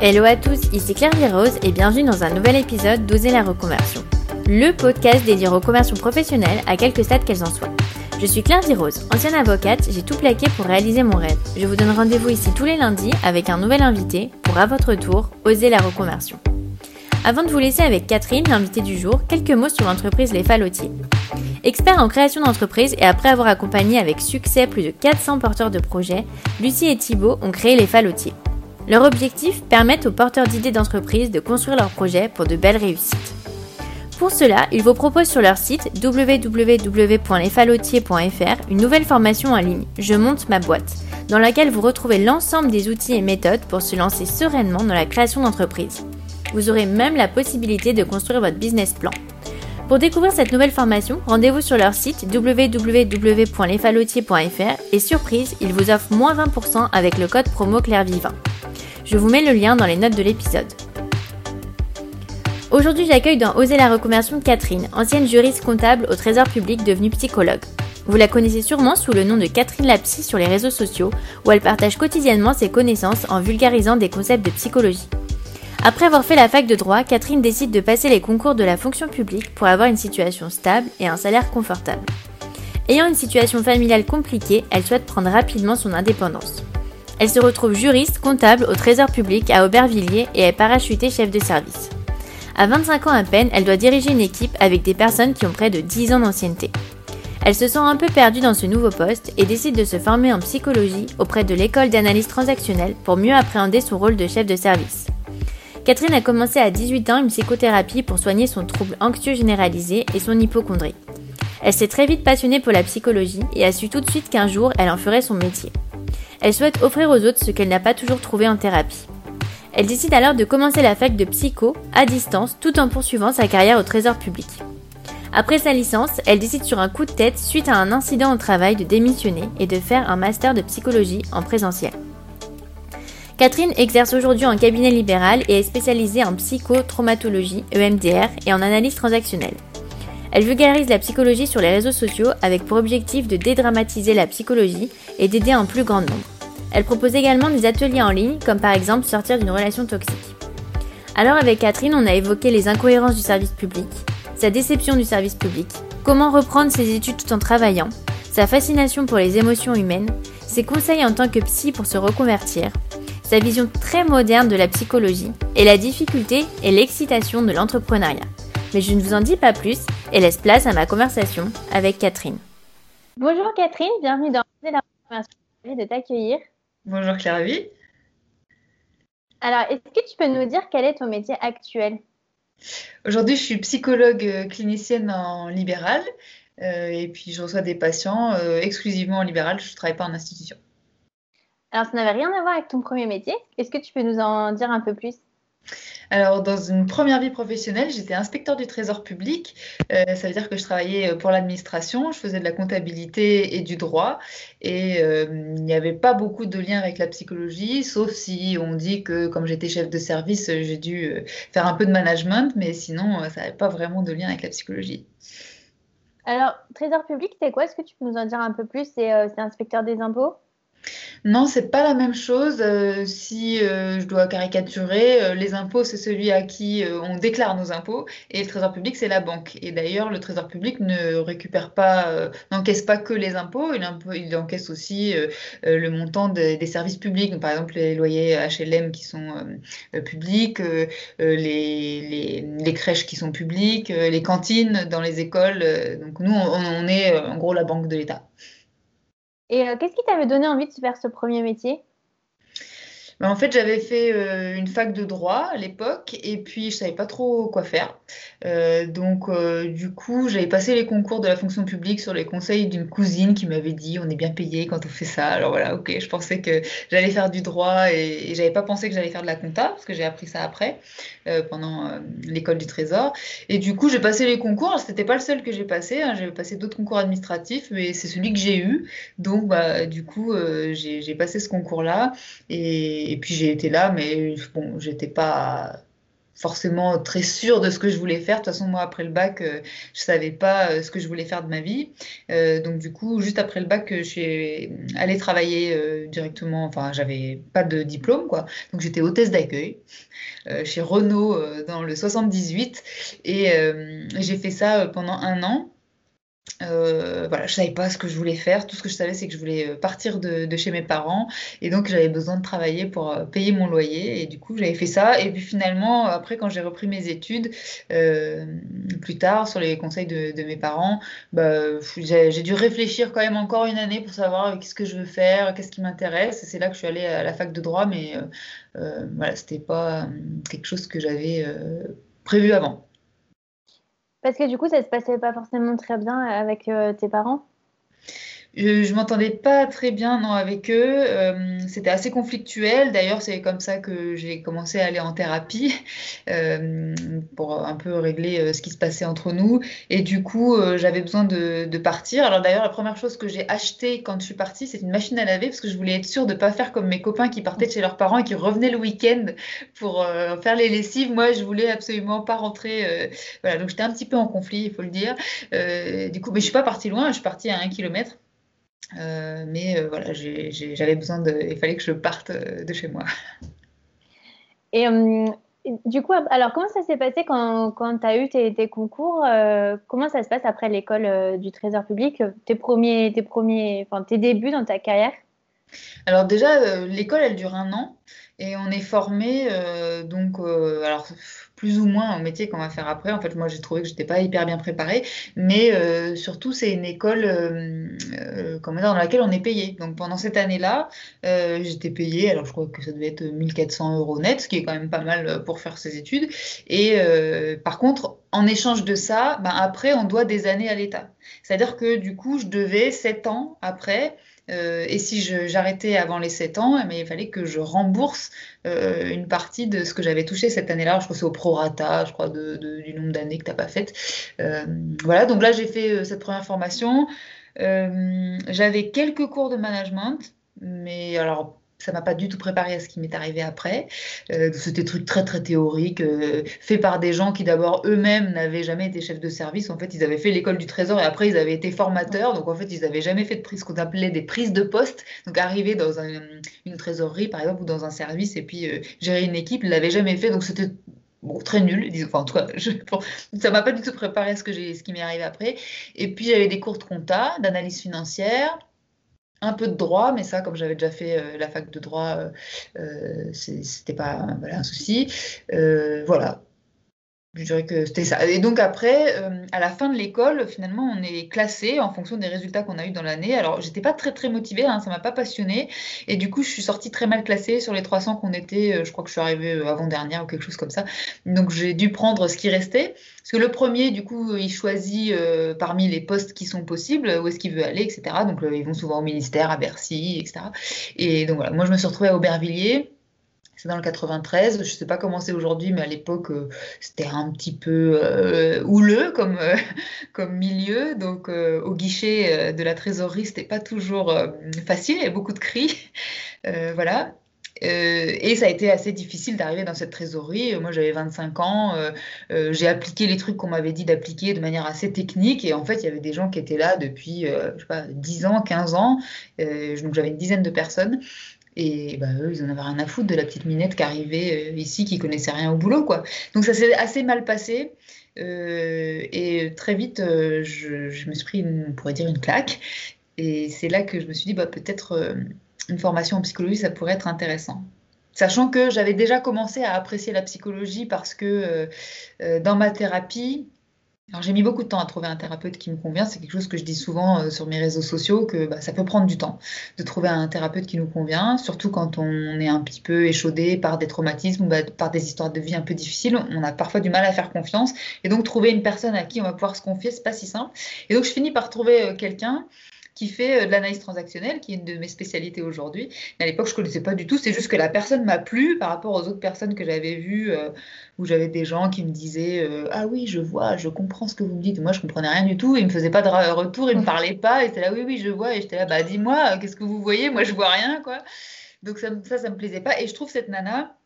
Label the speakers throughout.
Speaker 1: Hello à tous, ici Claire Virose et bienvenue dans un nouvel épisode d'Oser la reconversion. Le podcast dédié aux reconversions professionnelles à quelques stades qu'elles en soient. Je suis Claire Virose, ancienne avocate, j'ai tout plaqué pour réaliser mon rêve. Je vous donne rendez-vous ici tous les lundis avec un nouvel invité pour à votre tour oser la reconversion. Avant de vous laisser avec Catherine, l'invitée du jour, quelques mots sur l'entreprise Les Falotiers. Expert en création d'entreprise et après avoir accompagné avec succès plus de 400 porteurs de projets, Lucie et Thibault ont créé Les Falotiers. Leur objectif, permettre aux porteurs d'idées d'entreprise de construire leurs projets pour de belles réussites. Pour cela, ils vous proposent sur leur site www.lesfalotiers.fr une nouvelle formation en ligne, Je monte ma boîte, dans laquelle vous retrouvez l'ensemble des outils et méthodes pour se lancer sereinement dans la création d'entreprise. Vous aurez même la possibilité de construire votre business plan. Pour découvrir cette nouvelle formation, rendez-vous sur leur site www.lesfalotiers.fr et surprise, ils vous offrent moins 20% avec le code promo CLAIRVIVIN. Je vous mets le lien dans les notes de l'épisode. Aujourd'hui, j'accueille dans Oser la reconversion Catherine, ancienne juriste comptable au Trésor public devenue psychologue. Vous la connaissez sûrement sous le nom de Catherine Lapsy sur les réseaux sociaux, où elle partage quotidiennement ses connaissances en vulgarisant des concepts de psychologie. Après avoir fait la fac de droit, Catherine décide de passer les concours de la fonction publique pour avoir une situation stable et un salaire confortable. Ayant une situation familiale compliquée, elle souhaite prendre rapidement son indépendance. Elle se retrouve juriste comptable au Trésor public à Aubervilliers et est parachutée chef de service. À 25 ans à peine, elle doit diriger une équipe avec des personnes qui ont près de 10 ans d'ancienneté. Elle se sent un peu perdue dans ce nouveau poste et décide de se former en psychologie auprès de l'école d'analyse transactionnelle pour mieux appréhender son rôle de chef de service. Catherine a commencé à 18 ans une psychothérapie pour soigner son trouble anxieux généralisé et son hypochondrie. Elle s'est très vite passionnée pour la psychologie et a su tout de suite qu'un jour elle en ferait son métier. Elle souhaite offrir aux autres ce qu'elle n'a pas toujours trouvé en thérapie. Elle décide alors de commencer la fac de psycho à distance tout en poursuivant sa carrière au trésor public. Après sa licence, elle décide sur un coup de tête suite à un incident au travail de démissionner et de faire un master de psychologie en présentiel. Catherine exerce aujourd'hui en cabinet libéral et est spécialisée en psychotraumatologie, EMDR, et en analyse transactionnelle. Elle vulgarise la psychologie sur les réseaux sociaux avec pour objectif de dédramatiser la psychologie et d'aider un plus grand nombre. Elle propose également des ateliers en ligne, comme par exemple sortir d'une relation toxique. Alors avec Catherine, on a évoqué les incohérences du service public, sa déception du service public, comment reprendre ses études tout en travaillant, sa fascination pour les émotions humaines, ses conseils en tant que psy pour se reconvertir, sa vision très moderne de la psychologie et la difficulté et l'excitation de l'entrepreneuriat. Mais je ne vous en dis pas plus et laisse place à ma conversation avec Catherine. Bonjour Catherine, bienvenue dans la conversation de t'accueillir.
Speaker 2: Bonjour Claire
Speaker 1: Alors, est-ce que tu peux nous dire quel est ton métier actuel?
Speaker 2: Aujourd'hui, je suis psychologue euh, clinicienne en libéral euh, et puis je reçois des patients euh, exclusivement en libéral. Je ne travaille pas en institution.
Speaker 1: Alors, ça n'avait rien à voir avec ton premier métier. Est-ce que tu peux nous en dire un peu plus?
Speaker 2: Alors, dans une première vie professionnelle, j'étais inspecteur du trésor public. Euh, ça veut dire que je travaillais euh, pour l'administration, je faisais de la comptabilité et du droit. Et euh, il n'y avait pas beaucoup de liens avec la psychologie, sauf si on dit que comme j'étais chef de service, j'ai dû faire un peu de management, mais sinon, ça n'avait pas vraiment de lien avec la psychologie.
Speaker 1: Alors, trésor public, c'est quoi? Est-ce que tu peux nous en dire un peu plus? C'est inspecteur des impôts?
Speaker 2: Non, c'est pas la même chose. Euh, si euh, je dois caricaturer, euh, les impôts, c'est celui à qui on déclare nos impôts et le Trésor public, c'est la banque. Et d'ailleurs, le Trésor public ne récupère pas, n'encaisse pas que les impôts, il, encaisse aussi le montant des services publics. par exemple, les loyers HLM qui sont publics, les, les, crèches qui sont publiques, les cantines dans les écoles. donc nous, on est en gros la banque de l'État.
Speaker 1: Et euh, qu'est-ce qui t'avait donné envie de faire ce premier métier?
Speaker 2: En fait, j'avais fait euh, une fac de droit à l'époque et puis je savais pas trop quoi faire. Euh, donc, euh, du coup, j'avais passé les concours de la fonction publique sur les conseils d'une cousine qui m'avait dit on est bien payé quand on fait ça. Alors voilà, ok, je pensais que j'allais faire du droit et, et j'avais pas pensé que j'allais faire de la compta parce que j'ai appris ça après pendant l'école du Trésor. Et du coup, j'ai passé les concours. C'était pas le seul que j'ai passé. Hein. J'ai passé d'autres concours administratifs, mais c'est celui que j'ai eu. Donc, bah, du coup, j'ai passé ce concours-là et et puis j'ai été là, mais bon, j'étais pas. forcément très sûre de ce que je voulais faire. De toute façon, moi, après le bac, je je savais pas ce que je voulais faire de ma vie. donc, du coup, juste après le bac, je suis allée travailler directement. Enfin, j'avais pas de diplôme, quoi. Donc, j'étais hôtesse d'accueil chez Renault dans le 78. Et j'ai fait ça pendant un an. Euh, voilà, je savais pas ce que je voulais faire. Tout ce que je savais, c'est que je voulais euh, partir de, chez mes parents et donc j'avais besoin de travailler pour euh, payer mon loyer. Et du coup, j'avais fait ça. Et puis finalement, après, quand j'ai repris mes études, plus tard, sur les conseils de, mes parents, bah, j'ai dû réfléchir quand même encore une année pour savoir qu'est-ce que je veux faire, qu'est-ce qui m'intéresse. Et c'est là que je suis allée à la fac de droit, mais voilà, c'était pas quelque chose que j'avais prévu avant.
Speaker 3: Parce que du coup, ça se passait pas forcément très bien avec euh, tes parents?
Speaker 2: Je, je m'entendais pas très bien non, avec eux. Euh, c'était assez conflictuel. D'ailleurs, c'est comme ça que j'ai commencé à aller en thérapie euh, pour un peu régler euh, ce qui se passait entre nous. Et du coup, j'avais besoin de, de, partir. Alors d'ailleurs, la première chose que j'ai achetée quand je suis partie, c'est une machine à laver parce que je voulais être sûre de pas faire comme mes copains qui partaient de chez leurs parents et qui revenaient le week-end pour faire les lessives. Moi, je voulais absolument pas rentrer. voilà, donc j'étais un petit peu en conflit, il faut le dire. du coup, mais je suis pas partie loin. Je suis partie à un kilomètre. Euh, mais euh, voilà, j'avais besoin de. Il fallait que je parte euh, de chez moi.
Speaker 3: Et du coup, alors comment ça s'est passé quand, quand tu as eu tes, concours Comment ça se passe après l'école du Trésor public Tes premiers, tes premiers, enfin tes débuts dans ta carrière?
Speaker 2: Alors déjà, l'école elle dure un an et on est formé donc alors plus ou moins au métier qu'on va faire après. En fait, moi, j'ai trouvé que j'étais pas hyper bien préparée, mais euh, surtout, c'est une école euh, euh dans laquelle on est payé. Donc, pendant cette année-là, j'étais payée, alors je crois que ça devait être 1400 euros net, ce qui est quand même pas mal pour faire ses études. Et par contre, en échange de ça, ben, après, on doit des années à l'État. C'est-à-dire que du coup, je devais 7 ans après euh, et si j'arrêtais avant les 7 ans, mais eh il fallait que je rembourse euh, une partie de ce que j'avais touché cette année-là. Je crois que c'est au prorata, je crois, du nombre d'années que tu n'as pas faites. Euh, voilà, donc là, j'ai fait cette première formation. J'avais quelques cours de management, mais alors ça m'a pas du tout préparé à ce qui m'est arrivé après. Euh, C'était des trucs très très théoriques, euh, faits par des gens qui d'abord eux-mêmes n'avaient jamais été chefs de service. En fait, ils avaient fait l'école du trésor et après ils avaient été formateurs. Donc en fait, ils n'avaient jamais fait de prise, ce qu'on appelait des prises de poste. Donc arriver dans une trésorerie par exemple ou dans un service et puis euh, gérer une équipe, ils l'avaient jamais fait. Donc c'était Bon, très nul, enfin, en tout cas, je, ça m'a pas du tout préparé à ce, que ce qui m'est arrivé après. Et puis, j'avais des cours de compta, d'analyse financière, un peu de droit, mais ça, comme j'avais déjà fait euh, la fac de droit, euh, euh c'était pas un souci. Voilà, je dirais que c'était ça. Et donc après, euh, à la fin de l'école, finalement, on est classé en fonction des résultats qu'on a eu dans l'année. Alors, j'étais pas très très motivée, hein, ça m'a pas passionnée. Et du coup, je suis sortie très mal classée sur les 300 qu'on était. Euh, je crois que je suis arrivée euh, avant-dernière ou quelque chose comme ça. Donc, j'ai dû prendre ce qui restait. Parce que le premier, du coup, il choisit parmi les postes qui sont possibles, où est-ce qu'il veut aller, etc. Donc, ils vont souvent au ministère, à Bercy, etc. Et donc, voilà, moi, je me suis retrouvée à Aubervilliers. C'est dans le 93. Je ne sais pas comment c'est aujourd'hui, mais à l'époque, euh, c'était un petit peu euh, houleux comme, euh, comme milieu. Donc, au guichet de la trésorerie, c'était pas toujours facile. Il y avait beaucoup de cris. voilà. et ça a été assez difficile d'arriver dans cette trésorerie. Moi, j'avais 25 ans. j'ai appliqué les trucs qu'on m'avait dit d'appliquer de manière assez technique. Et en fait, il y avait des gens qui étaient là depuis, je sais pas, 10 ans, 15 ans. donc, j'avais une dizaine de personnes. Et bah, eux, ils en avaient rien à foutre de la petite minette qui arrivait euh, ici, qui connaissait rien au boulot. quoi. Donc ça s'est assez mal passé. Euh, et très vite, euh, je, me suis pris, on pourrait dire, une claque. Et c'est là que je me suis dit, bah, peut-être une formation en psychologie, ça pourrait être intéressant. Sachant que j'avais déjà commencé à apprécier la psychologie parce que dans ma thérapie, alors j'ai mis beaucoup de temps à trouver un thérapeute qui me convient. C'est quelque chose que je dis souvent euh, sur mes réseaux sociaux, que bah, ça peut prendre du temps de trouver un thérapeute qui nous convient, surtout quand on est un petit peu échaudé par des traumatismes ou bah, par des histoires de vie un peu difficiles. On a parfois du mal à faire confiance. Et donc trouver une personne à qui on va pouvoir se confier, c'est pas si simple. Et donc je finis par trouver euh, quelqu'un qui fait euh, de l'analyse transactionnelle, qui est une de mes spécialités aujourd'hui. À l'époque, je ne connaissais pas du tout. C'est juste que la personne m'a plu par rapport aux autres personnes que j'avais vues, euh, où j'avais des gens qui me disaient euh, Ah oui, je vois, je comprends ce que vous me dites. Moi, je ne comprenais rien du tout. Ils ne me faisaient pas de retour, ils ne me parlaient pas. Et c'était là Oui, oui, je vois. Et j'étais là Bah, dis-moi, qu'est-ce que vous voyez? Moi, je vois rien, quoi. Donc, ça, ça, ça me plaisait pas. Et je trouve cette nana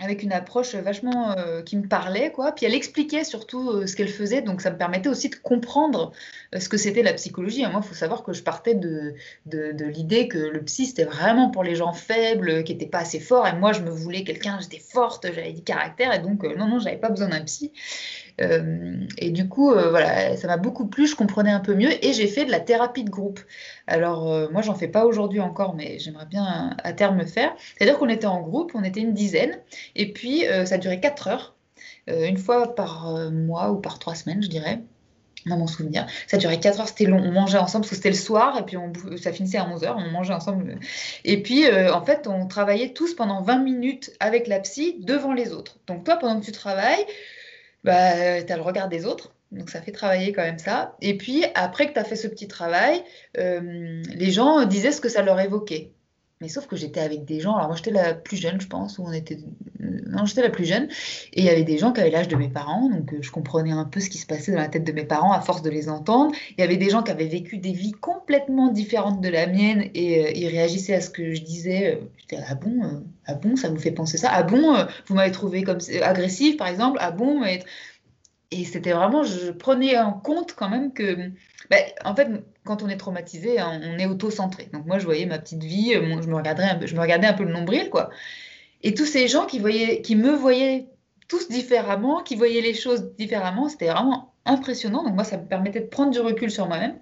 Speaker 2: avec une approche vachement euh, qui me parlait, quoi. Puis elle expliquait surtout euh, ce qu'elle faisait, donc ça me permettait aussi de comprendre euh, ce que c'était la psychologie. Moi, il faut savoir que je partais de, de, l'idée que le psy, c'était vraiment pour les gens faibles, qui n'étaient pas assez forts, et moi, je me voulais quelqu'un, j'étais forte, j'avais du caractère, et donc, non, non, j'avais pas besoin d'un psy. Et du coup, voilà, ça m'a beaucoup plu, je comprenais un peu mieux, et j'ai fait de la thérapie de groupe. Alors, moi, j'en fais pas aujourd'hui encore, mais j'aimerais bien à terme faire. C'est-à-dire qu'on était en groupe, on était une dizaine, et puis, euh, ça durait 4 heures, euh, une fois par euh, mois ou par 3 semaines, je dirais dans mon souvenir. Ça durait 4 heures, c'était long. On mangeait ensemble parce que c'était le soir et puis ça finissait à 11 heures, on mangeait ensemble. Et puis, en fait, on travaillait tous pendant 20 minutes avec la psy devant les autres. Donc, toi, pendant que tu travailles, bah, tu as le regard des autres. Donc, ça fait travailler quand même ça. Et puis, après que tu as fait ce petit travail, les gens disaient ce que ça leur évoquait. Mais sauf que j'étais avec des gens, alors moi j'étais la plus jeune, je pense, ou on était. Non, j'étais la plus jeune, et il y avait des gens qui avaient l'âge de mes parents, donc euh, je comprenais un peu ce qui se passait dans la tête de mes parents à force de les entendre. Il y avait des gens qui avaient vécu des vies complètement différentes de la mienne, et euh, ils réagissaient à ce que je disais. Euh, j'étais ah bon, ah bon, ça vous fait penser ça? Ah bon, vous m'avez trouvé comme agressive par exemple? Ah bon Et c'était vraiment, je prenais en compte quand même que bah, en fait, quand on est traumatisé, hein, on est auto-centré. Donc moi, je voyais ma petite vie, euh, je, me regardais un peu, je me regardais un peu le nombril, quoi. Et tous ces gens qui, me voyaient tous différemment, qui voyaient les choses différemment, c'était vraiment impressionnant. Donc moi, ça me permettait de prendre du recul sur moi-même.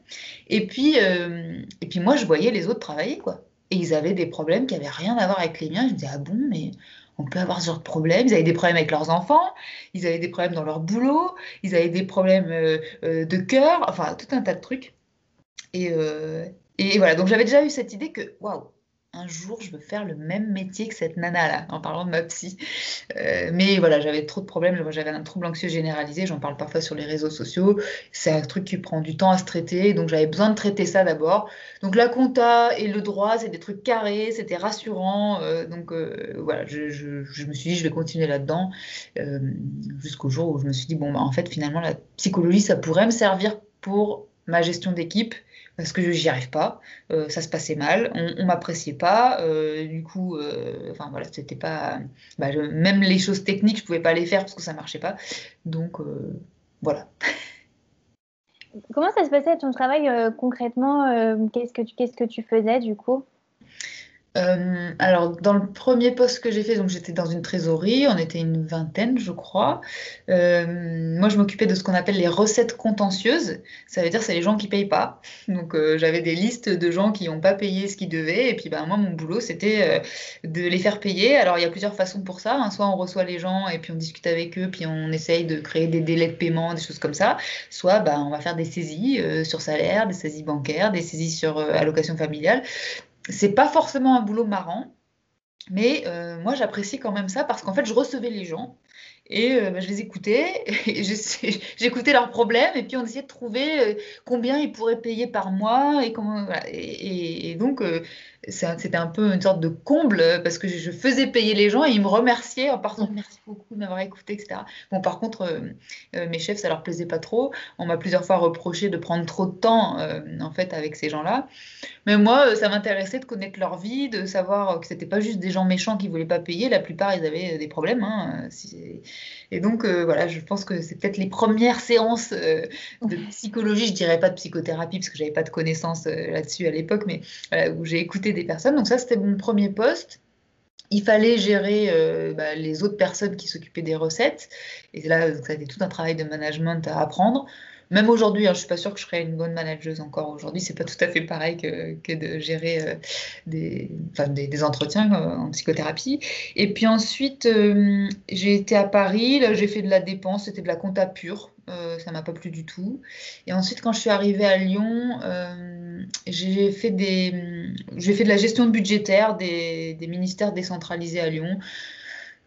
Speaker 2: Et puis, euh, et puis moi, je voyais les autres travailler, quoi. Et ils avaient des problèmes qui n'avaient rien à voir avec les miens. Je me disais, ah bon, mais on peut avoir ce genre de problème. Ils avaient des problèmes avec leurs enfants, ils avaient des problèmes dans leur boulot, ils avaient des problèmes euh, de cœur, enfin tout un tas de trucs. Et, euh, et voilà, donc j'avais déjà eu cette idée que, waouh, un jour, je veux faire le même métier que cette nana-là, en parlant de ma psy. Euh, mais voilà, j'avais trop de problèmes. J'avais un trouble anxieux généralisé. J'en parle parfois sur les réseaux sociaux. C'est un truc qui prend du temps à se traiter. Donc, j'avais besoin de traiter ça d'abord. Donc, la compta et le droit, c'est des trucs carrés. C'était rassurant. Euh, donc, voilà, je, je, me suis dit, je vais continuer là-dedans. Jusqu'au jour où je me suis dit, bon, bah, en fait, finalement, la psychologie, ça pourrait me servir pour ma gestion d'équipe parce que j'y arrive pas, euh, ça se passait mal, on, on m'appréciait pas, euh, du coup, euh, enfin voilà, c'était pas, bah, même les choses techniques, je pouvais pas les faire parce que ça marchait pas, donc voilà.
Speaker 3: Comment ça se passait ton travail concrètement qu'est-ce que tu faisais du coup?
Speaker 2: Euh, alors, dans le premier poste que j'ai fait, donc j'étais dans une trésorerie, on était une vingtaine, je crois. Euh, moi, je m'occupais de ce qu'on appelle les recettes contentieuses. Ça veut dire c'est les gens qui payent pas. Donc, euh, j'avais des listes de gens qui n'ont pas payé ce qu'ils devaient. Et puis, ben, moi, mon boulot, c'était de les faire payer. Alors, il y a plusieurs façons pour ça. Hein. Soit on reçoit les gens et puis on discute avec eux, puis on essaye de créer des délais de paiement, des choses comme ça. Soit ben, on va faire des saisies sur salaire, des saisies bancaires, des saisies sur allocation familiale c'est pas forcément un boulot marrant, mais euh, moi j'apprécie quand même ça parce qu'en fait je recevais les gens et euh, bah, je les écoutais, j'écoutais leurs problèmes et puis on essayait de trouver euh, combien ils pourraient payer par mois et comment et, donc c'était un peu une sorte de comble parce que je faisais payer les gens et ils me remerciaient en partant merci beaucoup de m'avoir écouté etc. Bon par contre mes chefs ça leur plaisait pas trop, on m'a plusieurs fois reproché de prendre trop de temps en fait avec ces gens là. Mais moi, euh, ça m'intéressait de connaître leur vie, de savoir que c'était pas juste des gens méchants qui voulaient pas payer. La plupart, ils avaient euh, des problèmes. Hein, et donc, euh, voilà, je pense que c'est peut-être les premières séances de psychologie, je dirais pas de psychothérapie, parce que j'avais pas de connaissances là-dessus à l'époque, mais où j'ai écouté des personnes. Donc ça, c'était mon premier poste il fallait gérer bah, les autres personnes qui s'occupaient des recettes. Et là, ça a été tout un travail de management à apprendre. Même aujourd'hui, hein, je suis pas sûre que je serais une bonne manageuse encore aujourd'hui. C'est pas tout à fait pareil que, de gérer euh, des, entretiens euh, en psychothérapie. Et puis ensuite, euh, j'ai été à Paris. Là, j'ai fait de la dépense. C'était de la compta pure. ça m'a pas plu du tout. Et ensuite, quand je suis arrivée à Lyon, j'ai fait des, de la gestion budgétaire des, des ministères décentralisés à Lyon.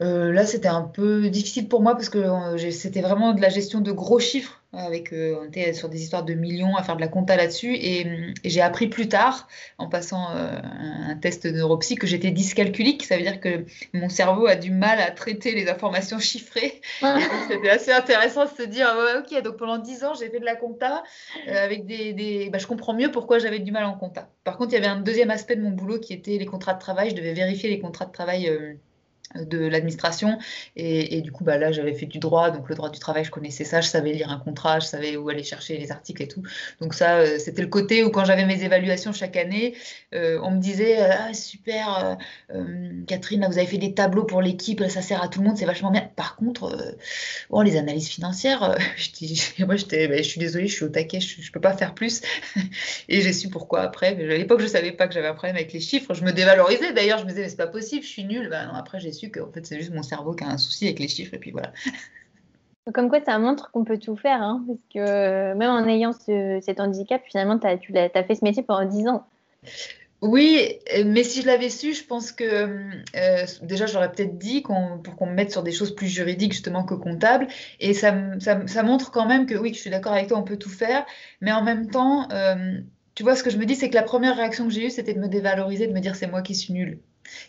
Speaker 2: Euh, là, c'était un peu difficile pour moi parce que euh, c'était vraiment de la gestion de gros chiffres. Avec, euh, on était sur des histoires de millions à faire de la compta là-dessus. Et, j'ai appris plus tard, en passant un, test de neuropsy, que j'étais dyscalculique. Ça veut dire que mon cerveau a du mal à traiter les informations chiffrées. c'était assez intéressant de se dire Ok, donc pendant 10 ans, j'ai fait de la compta avec des. des... Bah, je comprends mieux pourquoi j'avais du mal en compta. Par contre, il y avait un deuxième aspect de mon boulot qui était les contrats de travail. Je devais vérifier les contrats de travail de l'administration. Et, du coup, bah, là, j'avais fait du droit, donc le droit du travail, je connaissais ça, je savais lire un contrat, je savais où aller chercher les articles et tout. Donc ça, euh, c'était le côté où quand j'avais mes évaluations chaque année, euh, on me disait, ah, super, euh, Catherine, là, vous avez fait des tableaux pour l'équipe, ça sert à tout le monde, c'est vachement bien. Par contre, oh, les analyses financières, je, moi, bah, je suis désolée, je suis au taquet, je ne peux pas faire plus. et j'ai su pourquoi après. À l'époque, je ne savais pas que j'avais un problème avec les chiffres. Je me dévalorisais d'ailleurs, je me disais, mais c'est pas possible, je suis nulle. Bah, non, après, j'ai su que en fait, c'est juste mon cerveau qui a un souci avec les chiffres, et puis voilà.
Speaker 3: Comme quoi, ça montre qu'on peut tout faire, hein, parce que même en ayant cet handicap, finalement, as, tu as, fait ce métier pendant 10 ans.
Speaker 2: Oui, mais si je l'avais su, je pense que euh, déjà j'aurais peut-être dit pour qu'on me mette sur des choses plus juridiques justement que comptables. Et ça, ça, montre quand même que oui, que je suis d'accord avec toi, on peut tout faire. Mais en même temps, euh, tu vois, ce que je me dis, c'est que la première réaction que j'ai eue, c'était de me dévaloriser, de me dire c'est moi qui suis nulle.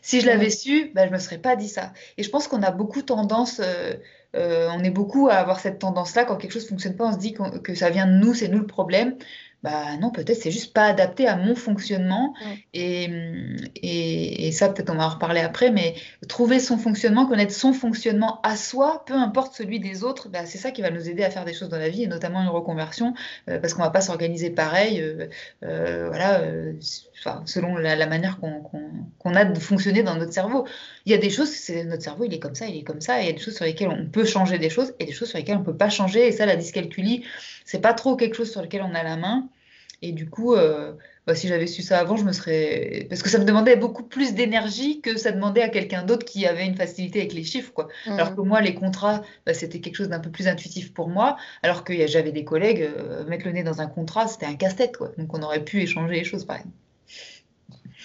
Speaker 2: Si je l'avais su, bah, je ne me serais pas dit ça. Et je pense qu'on a beaucoup tendance, euh, euh, on est beaucoup à avoir cette tendance-là, quand quelque chose ne fonctionne pas, on se dit que ça vient de nous, c'est nous le problème bah non, peut-être c'est juste pas adapté à mon fonctionnement. Et, et, ça, peut-être on va en reparler après, mais trouver son fonctionnement, connaître son fonctionnement à soi, peu importe celui des autres, bah, c'est ça qui va nous aider à faire des choses dans la vie, et notamment une reconversion, euh, parce qu'on va pas s'organiser pareil, euh, selon la, manière qu'on a de fonctionner dans notre cerveau. Il y a des choses, notre cerveau, il est comme ça, il est comme ça, et il y a des choses sur lesquelles on peut changer des choses, et des choses sur lesquelles on peut pas changer, et ça, la dyscalculie, c'est pas trop quelque chose sur lequel on a la main. Et du coup, euh, bah, si j'avais su ça avant, je me serais. Parce que ça me demandait beaucoup plus d'énergie que ça demandait à quelqu'un d'autre qui avait une facilité avec les chiffres. Quoi. Mmh. Alors que moi, les contrats, bah, c'était quelque chose d'un peu plus intuitif pour moi. Alors que j'avais des collègues, euh, mettre le nez dans un contrat, c'était un casse-tête. Quoi. Donc on aurait pu échanger les choses, par exemple.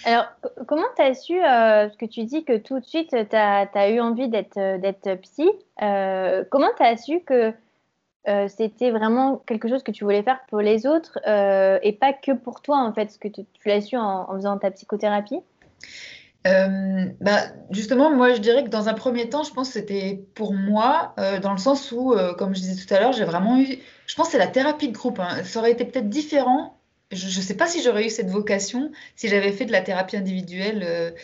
Speaker 3: Alors, comment tu su, euh, ce que tu dis que tout de suite, tu as, eu envie d'être psy, comment tu su que euh, c'était vraiment quelque chose que tu voulais faire pour les autres euh, et pas que pour toi, en fait, ce que tu, l'as su en, faisant ta psychothérapie?
Speaker 2: Euh, bah, justement, moi je dirais que dans un premier temps, je pense que c'était pour moi, dans le sens où, comme je disais tout à l'heure, j'ai vraiment eu. Je pense que c'est la thérapie de groupe. Hein. Ça aurait été peut-être différent. Je ne sais pas si j'aurais eu cette vocation si j'avais fait de la thérapie individuelle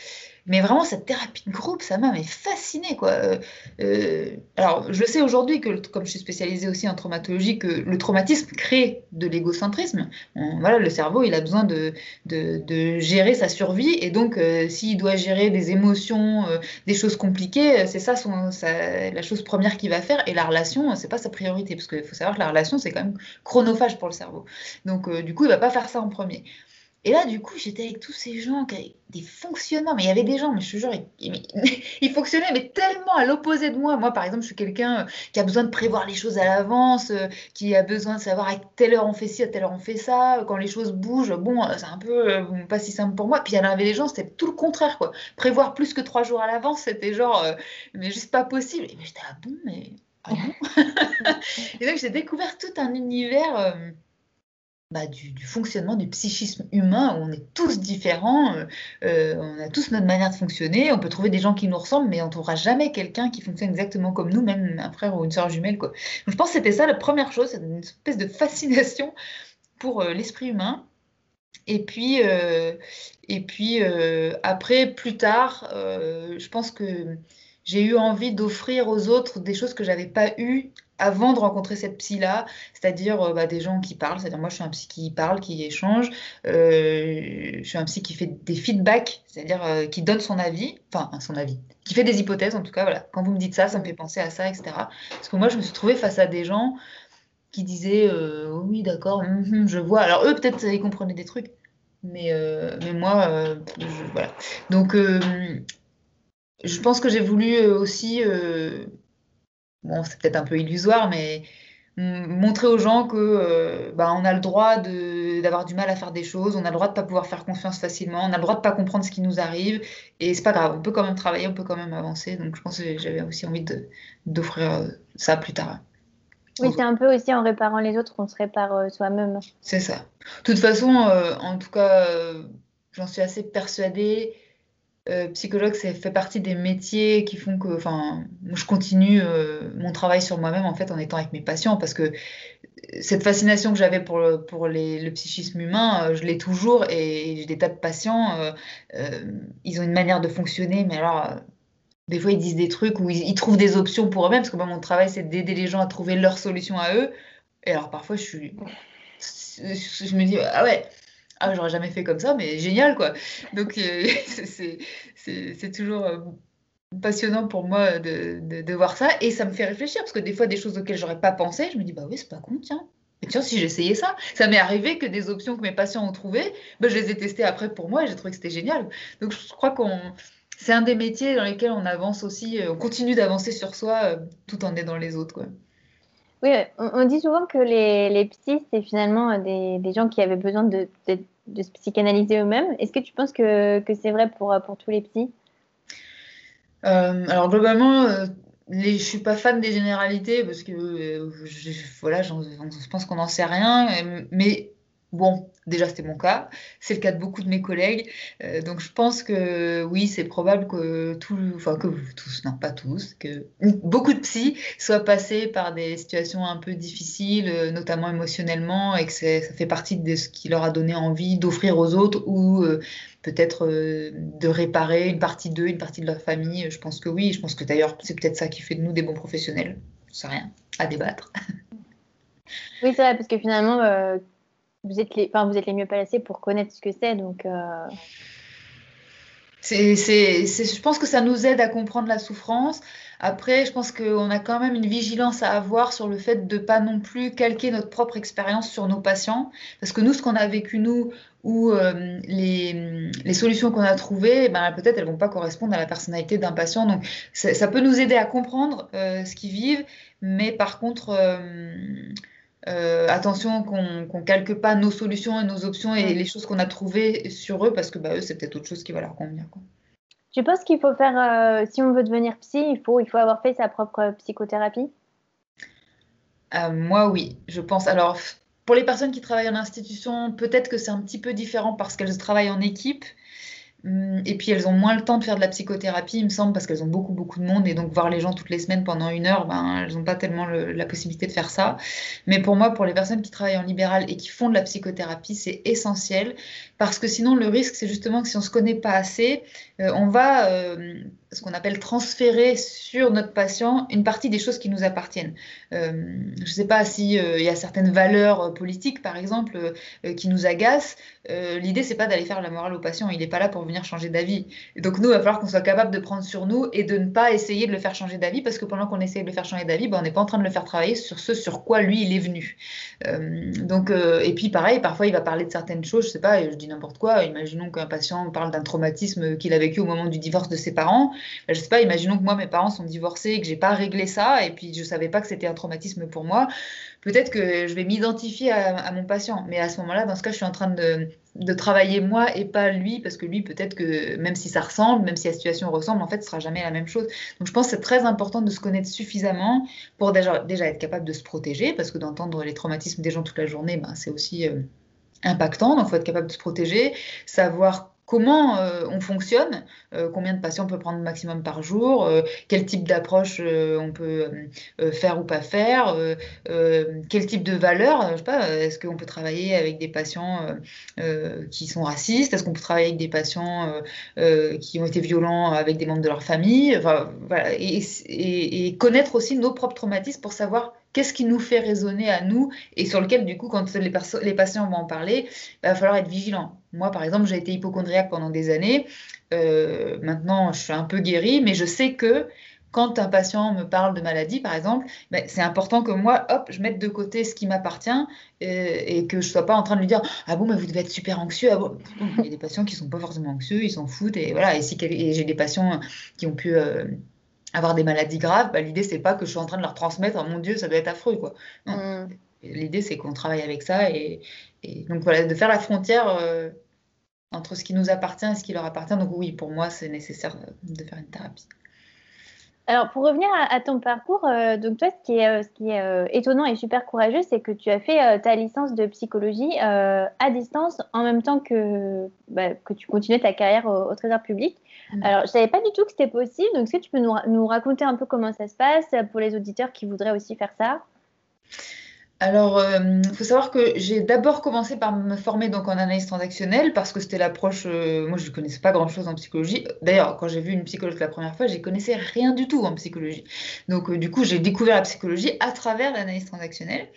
Speaker 2: mais vraiment, cette thérapie de groupe, ça m'a fascinée. Quoi. Euh, euh, alors, je sais aujourd'hui que, comme je suis spécialisée aussi en traumatologie, que le traumatisme crée de l'égocentrisme. Voilà, le cerveau, il a besoin de, de, gérer sa survie. Et donc, euh, s'il doit gérer des émotions, des choses compliquées, c'est ça, son, la chose première qu'il va faire. Et la relation, c'est pas sa priorité. Parce qu'il faut savoir que la relation, c'est quand même chronophage pour le cerveau. Donc, du coup, il va pas faire ça en premier. Et là, du coup, j'étais avec tous ces gens qui avaient des fonctionnements. Mais il y avait des gens, mais je te jure, ils, fonctionnaient, mais tellement à l'opposé de moi. Moi, par exemple, je suis quelqu'un euh, qui a besoin de prévoir les choses à l'avance, euh, qui a besoin de savoir à telle heure on fait ci, à telle heure on fait ça. Quand les choses bougent, bon, euh, c'est un peu pas si simple pour moi. Puis il y en avait des gens, c'était tout le contraire, quoi. Prévoir plus que trois jours à l'avance, c'était genre, mais juste pas possible. Et j'étais, ah bon, mais. Ah bon? Et donc, j'ai découvert tout un univers bah, du, fonctionnement du psychisme humain, où on est tous différents, euh, euh, on a tous notre manière de fonctionner, on peut trouver des gens qui nous ressemblent, mais on ne trouvera jamais quelqu'un qui fonctionne exactement comme nous, même un frère ou une soeur jumelle. Quoi. Je pense que c'était ça la première chose, une espèce de fascination pour euh, l'esprit humain. Et puis, et puis après, plus tard, je pense que j'ai eu envie d'offrir aux autres des choses que j'avais pas eues avant de rencontrer cette psy-là, c'est-à-dire euh, bah, des gens qui parlent, c'est-à-dire moi je suis un psy qui parle, qui échange, euh, je suis un psy qui fait des feedbacks, c'est-à-dire euh, qui donne son avis, enfin son avis, qui fait des hypothèses en tout cas, voilà. Quand vous me dites ça, ça me fait penser à ça, etc. Parce que moi je me suis trouvée face à des gens qui disaient oui d'accord, hum, hum, je vois. Alors eux peut-être ils comprenaient des trucs, mais, mais moi, voilà. Donc je pense que j'ai voulu aussi bon, c'est peut-être un peu illusoire, mais montrer aux gens que euh, bah, on a le droit d'avoir du mal à faire des choses, on a le droit de pas pouvoir faire confiance facilement, on a le droit de pas comprendre ce qui nous arrive, et c'est pas grave, on peut quand même travailler, on peut quand même avancer. Donc je pense que j'avais aussi envie d'offrir euh, ça plus tard.
Speaker 3: Oui, c'est un peu aussi en réparant les autres qu'on se répare euh, soi-même.
Speaker 2: C'est ça. De toute façon, en tout cas, j'en suis assez persuadée euh, psychologue, ça fait partie des métiers qui font que, je continue euh, mon travail sur moi-même en fait en étant avec mes patients parce que cette fascination que j'avais pour, le, pour le psychisme humain, euh, je l'ai toujours et j'ai des tas de patients, ils ont une manière de fonctionner, mais alors des fois, ils disent des trucs où ils, trouvent des options pour eux-mêmes, parce que moi, mon travail, c'est d'aider les gens à trouver leur solution à eux. Et alors, parfois, je suis. Je me dis, ah ouais, ah, j'aurais jamais fait comme ça, mais génial, quoi. Donc, euh, c'est toujours euh, passionnant pour moi de, de, voir ça. Et ça me fait réfléchir, parce que des fois, des choses auxquelles j'aurais pas pensé, je me dis, bah oui, c'est pas con, tiens. Et tiens, si j'essayais ça, ça m'est arrivé que des options que mes patients ont trouvées, bah, je les ai testées après pour moi et j'ai trouvé que c'était génial. Donc, je crois qu'on c'est un des métiers dans lesquels on avance aussi, euh, on continue d'avancer sur soi euh, tout en aidant les autres. Quoi.
Speaker 3: Oui, on, dit souvent que les, les psys, c'est finalement euh, des, des, gens qui avaient besoin de, de, se psychanalyser eux-mêmes. Est-ce que tu penses que, que c'est vrai pour, pour tous les psys?
Speaker 2: Alors, globalement, les, je suis pas fan des généralités parce que je, je pense qu'on n'en sait rien. Mais Bon, déjà c'était mon cas, c'est le cas de beaucoup de mes collègues, euh, donc je pense que oui, c'est probable que tout, enfin que tous, non pas tous, que beaucoup de psys soient passés par des situations un peu difficiles, euh, notamment émotionnellement, et que ça fait partie de ce qui leur a donné envie d'offrir aux autres ou euh, peut-être de réparer une partie d'eux, une partie de leur famille. Je pense que oui, je pense que d'ailleurs c'est peut-être ça qui fait de nous des bons professionnels. C'est rien à débattre.
Speaker 3: Oui, c'est vrai, parce que finalement vous êtes les, enfin, vous êtes les mieux placés pour connaître ce que c'est. Donc, euh...
Speaker 2: c'est, je pense que ça nous aide à comprendre la souffrance. Après, je pense qu'on a quand même une vigilance à avoir sur le fait de pas non plus calquer notre propre expérience sur nos patients. Parce que nous, ce qu'on a vécu, nous, ou euh, les, solutions qu'on a trouvées, ben, peut-être elles vont pas correspondre à la personnalité d'un patient. Donc, ça, peut nous aider à comprendre euh, ce qu'ils vivent. Mais par contre, euh, attention qu'on ne calque pas nos solutions et nos options et les choses qu'on a trouvées sur eux parce que bah, eux, c'est peut-être autre chose qui va leur convenir. Quoi.
Speaker 3: Tu penses qu'il faut faire, euh, si on veut devenir psy, il faut, il faut avoir fait sa propre psychothérapie?
Speaker 2: Euh, Moi, oui, je pense. Alors, pour les personnes qui travaillent en institution, peut-être que c'est un petit peu différent parce qu'elles travaillent en équipe. Hum, et puis elles ont moins le temps de faire de la psychothérapie, il me semble, parce qu'elles ont beaucoup, beaucoup de monde. Et donc voir les gens toutes les semaines pendant une heure, ben, elles n'ont pas tellement la possibilité de faire ça. Mais pour moi, pour les personnes qui travaillent en libéral et qui font de la psychothérapie, c'est essentiel. Parce que sinon, le risque, c'est justement que si on ne se connaît pas assez, euh, on va euh, ce qu'on appelle transférer sur notre patient une partie des choses qui nous appartiennent. Euh, je ne sais pas s'il y a certaines valeurs politiques, par exemple, qui nous agacent. L'idée, c'est pas d'aller faire la morale au patient. Il n'est pas là pour venir changer d'avis. Donc nous, il va falloir qu'on soit capable de prendre sur nous et de ne pas essayer de le faire changer d'avis, parce que pendant qu'on essaye de le faire changer d'avis, ben, on n'est pas en train de le faire travailler sur ce sur quoi lui, il est venu. donc, et puis pareil, parfois, il va parler de certaines choses, je sais pas, je dis n'importe quoi. Imaginons qu'un patient parle d'un traumatisme qu'il a vécu au moment du divorce de ses parents. Je sais pas, imaginons que moi, mes parents sont divorcés et que j'ai pas réglé ça et puis je savais pas que c'était un traumatisme pour moi. Peut-être que je vais m'identifier à, mon patient. Mais à ce moment-là, dans ce cas, je suis en train de, travailler moi et pas lui parce que lui, peut-être que même si ça ressemble, même si la situation ressemble, en fait, ce sera jamais la même chose. Donc je pense que c'est très important de se connaître suffisamment pour déjà, déjà être capable de se protéger parce que d'entendre les traumatismes des gens toute la journée, ben, c'est aussi... Euh, impactant, donc il faut être capable de se protéger, savoir comment euh, on fonctionne, euh, combien de patients on peut prendre maximum par jour, euh, quel type d'approche on peut faire ou pas faire, quel type de valeur, je sais pas, est-ce qu'on peut travailler avec des patients qui sont racistes, est-ce qu'on peut travailler avec des patients qui ont été violents avec des membres de leur famille, enfin, et, connaître aussi nos propres traumatismes pour savoir qu'est-ce qui nous fait raisonner à nous et sur lequel, du coup, quand les, patients vont en parler, il va falloir être vigilant. Moi, par exemple, j'ai été hypochondriaque pendant des années. Euh, maintenant, je suis un peu guérie, mais je sais que quand un patient me parle de maladie, par exemple, ben, c'est important que moi, hop, je mette de côté ce qui m'appartient euh, et que je sois pas en train de lui dire ah bon, mais vous devez être super anxieux. Ah il y a des patients qui sont pas forcément anxieux, ils s'en foutent et voilà. Et si j'ai des patients qui ont pu euh, avoir des maladies graves, bah, l'idée c'est pas que je suis en train de leur transmettre, oh mon Dieu, ça doit être affreux quoi. Mm. L'idée c'est qu'on travaille avec ça et, donc voilà, de faire la frontière euh, entre ce qui nous appartient et ce qui leur appartient. Donc oui, pour moi c'est nécessaire de faire une thérapie.
Speaker 3: Alors, pour revenir à, ton parcours, euh, donc toi, ce qui est, euh, ce qui est étonnant et super courageux, c'est que tu as fait ta licence de psychologie à distance en même temps que, bah, que tu continuais ta carrière au Trésor public. Mm. Alors, je savais pas du tout que c'était possible. Donc, est-ce que tu peux nous, raconter un peu comment ça se passe pour les auditeurs qui voudraient aussi faire ça?
Speaker 2: Alors, il euh, faut savoir que j'ai d'abord commencé par me former donc en analyse transactionnelle parce que c'était l'approche. Euh, moi, je ne connaissais pas grand-chose en psychologie. D'ailleurs, quand j'ai vu une psychologue la première fois, je ne connaissais rien du tout en psychologie. Donc, euh, du coup, j'ai découvert la psychologie à travers l'analyse transactionnelle.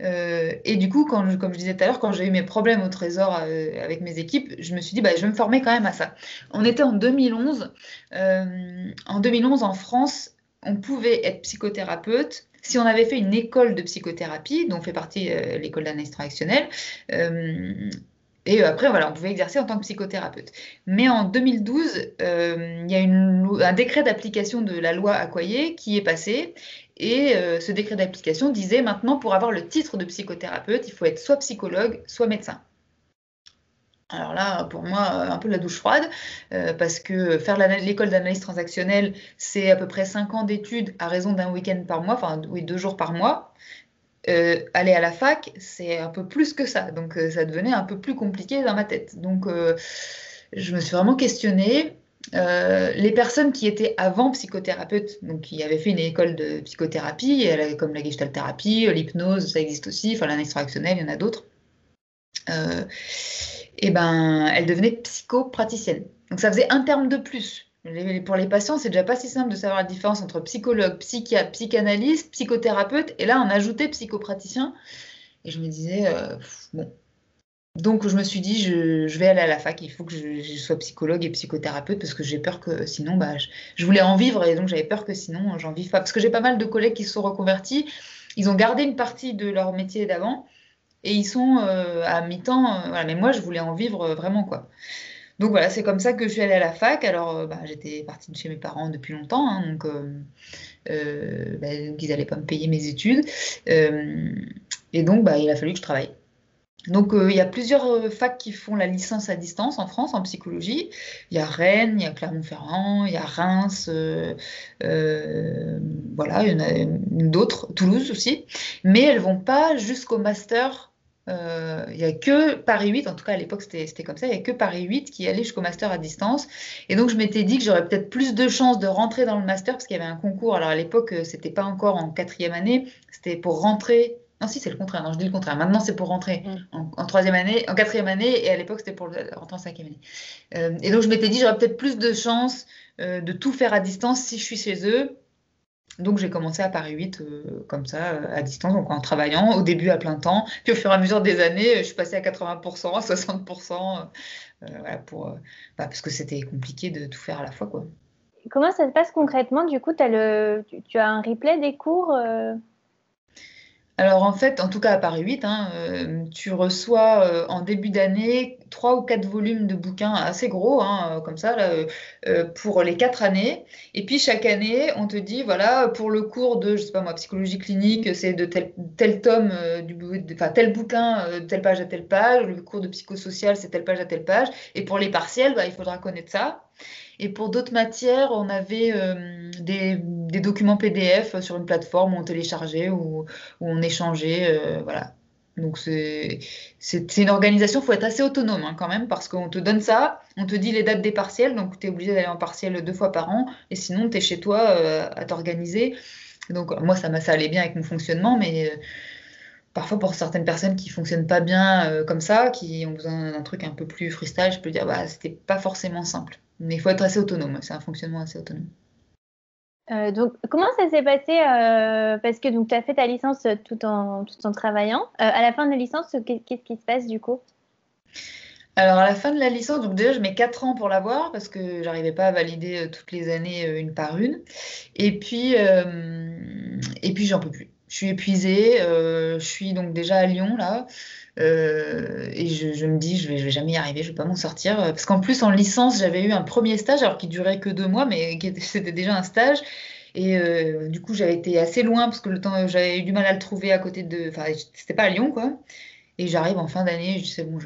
Speaker 2: et du coup, quand, comme je disais tout à l'heure, quand j'ai eu mes problèmes au trésor avec mes équipes, je me suis dit, bah, je vais me former quand même à ça. On était en 2011. en 2011, en France, on pouvait être psychothérapeute si on avait fait une école de psychothérapie, dont fait partie euh, l'école d'analyse transactionnelle, euh, et après, voilà, on pouvait exercer en tant que psychothérapeute. Mais en 2012, euh, il y a un décret d'application de la loi Accoyer qui est passé. Et ce décret d'application disait maintenant, pour avoir le titre de psychothérapeute, il faut être soit psychologue, soit médecin. Alors là, pour moi, un peu la douche froide, euh, parce que faire l'école d'analyse transactionnelle, c'est à peu près 5 ans d'études à raison d'un week-end par mois, enfin oui, deux jours par mois. Euh, aller à la fac, c'est un peu plus que ça, donc euh, ça devenait un peu plus compliqué dans ma tête. Donc je me suis vraiment questionnée. les personnes qui étaient avant psychothérapeutes, donc qui avaient fait une école de psychothérapie, comme la gestalt thérapie, l'hypnose, ça existe aussi, enfin l'analyse transactionnelle, il y en a d'autres et eh ben, elle devenait psychopraticienne. Donc ça faisait un terme de plus. Pour les patients, c'est déjà pas si simple de savoir la différence entre psychologue, psychiatre, psychanalyste, psychothérapeute, et là on ajoutait psychopraticien. Et je me disais, euh, bon. Donc je me suis dit, je, vais aller à la fac, il faut que je, sois psychologue et psychothérapeute, parce que j'ai peur que sinon, bah, je, voulais en vivre, et donc j'avais peur que sinon j'en vive pas. Parce que j'ai pas mal de collègues qui se sont reconvertis, ils ont gardé une partie de leur métier d'avant, et ils sont euh, à mi-temps. Euh, mais moi, je voulais en vivre euh, vraiment, quoi. Donc voilà, c'est comme ça que je suis allée à la fac. Alors, bah, j'étais partie de chez mes parents depuis longtemps, hein, donc, bah, ils n'allaient pas me payer mes études. et donc, bah, il a fallu que je travaille. Donc, il y a plusieurs facs qui font la licence à distance en France en psychologie. Il y a Rennes, il y a Clermont-Ferrand, il y a Reims, voilà, il y en a d'autres, Toulouse aussi. Mais elles vont pas jusqu'au master euh, il n'y a que Paris 8, en tout cas à l'époque c'était comme ça, il n'y a que Paris 8 qui allait jusqu'au master à distance. Et donc je m'étais dit que j'aurais peut-être plus de chances de rentrer dans le master parce qu'il y avait un concours. Alors à l'époque, euh, c'était pas encore en quatrième année, c'était pour rentrer. Non, si, c'est le contraire. Non, je dis le contraire. Maintenant, c'est pour rentrer mm. en, troisième année, en quatrième année, et à l'époque, c'était pour rentrer en cinquième année. Euh, et donc, je m'étais dit, j'aurais peut-être plus de chances de tout faire à distance si je suis chez eux donc j'ai commencé à Paris 8 euh, comme ça, euh, à distance, donc en travaillant, au début à plein temps, puis au fur et à mesure des années, je suis passée à 80%, à 60%, euh, voilà, pour, bah, parce que c'était compliqué de tout faire à la fois. Quoi.
Speaker 3: Comment ça se passe concrètement? Du coup, as le, tu, as un replay des cours
Speaker 2: alors en fait, en tout cas à Paris 8, hein, euh, tu reçois euh, en début d'année trois ou quatre volumes de bouquins assez gros, hein, euh, comme ça, pour les quatre années. Et puis chaque année, on te dit, voilà, pour le cours de, je sais pas moi, psychologie clinique, c'est de tel, tel tome, du, enfin tel bouquin, telle page à telle page. Le cours de psychosocial, c'est telle page à telle page. Et pour les partiels, bah, il faudra connaître ça. Et pour d'autres matières, on avait euh, des, documents PDF sur une plateforme où on téléchargeait ou où on échangeait. Euh, voilà. Donc c'est une organisation, il faut être assez autonome hein, quand même, parce qu'on te donne ça, on te dit les dates des partiels, donc tu es obligé d'aller en partiel deux fois par an, et sinon tu es chez toi euh, à t'organiser. Donc moi, ça, ça allait bien avec mon fonctionnement, mais parfois pour certaines personnes qui fonctionnent pas bien comme ça, qui ont besoin d'un truc un peu plus freestyle, je peux dire bah c'était pas forcément simple. Mais il faut être assez autonome, c'est un fonctionnement assez autonome.
Speaker 3: Euh, donc, comment ça s'est passé euh, Parce que tu as fait ta licence tout en, tout en travaillant. Euh, à la fin de la licence, qu'est-ce qui se passe du coup?
Speaker 2: Alors à la fin de la licence, donc déjà je mets 4 ans pour l'avoir parce que j'arrivais pas à valider toutes les années une par une. Et puis, et puis j'en peux plus. Je suis épuisée. je suis donc déjà à Lyon là. Euh, et je, me dis, je vais, vais jamais y arriver, je vais pas m'en sortir. Parce qu'en plus, en licence, j'avais eu un premier stage, alors qui durait que deux mois, mais c'était déjà un stage. Et euh, du coup, j'avais été assez loin parce que le temps, j'avais eu du mal à le trouver à côté de. Enfin, c'était pas à Lyon, quoi. Et j'arrive en fin d'année, je dis bon,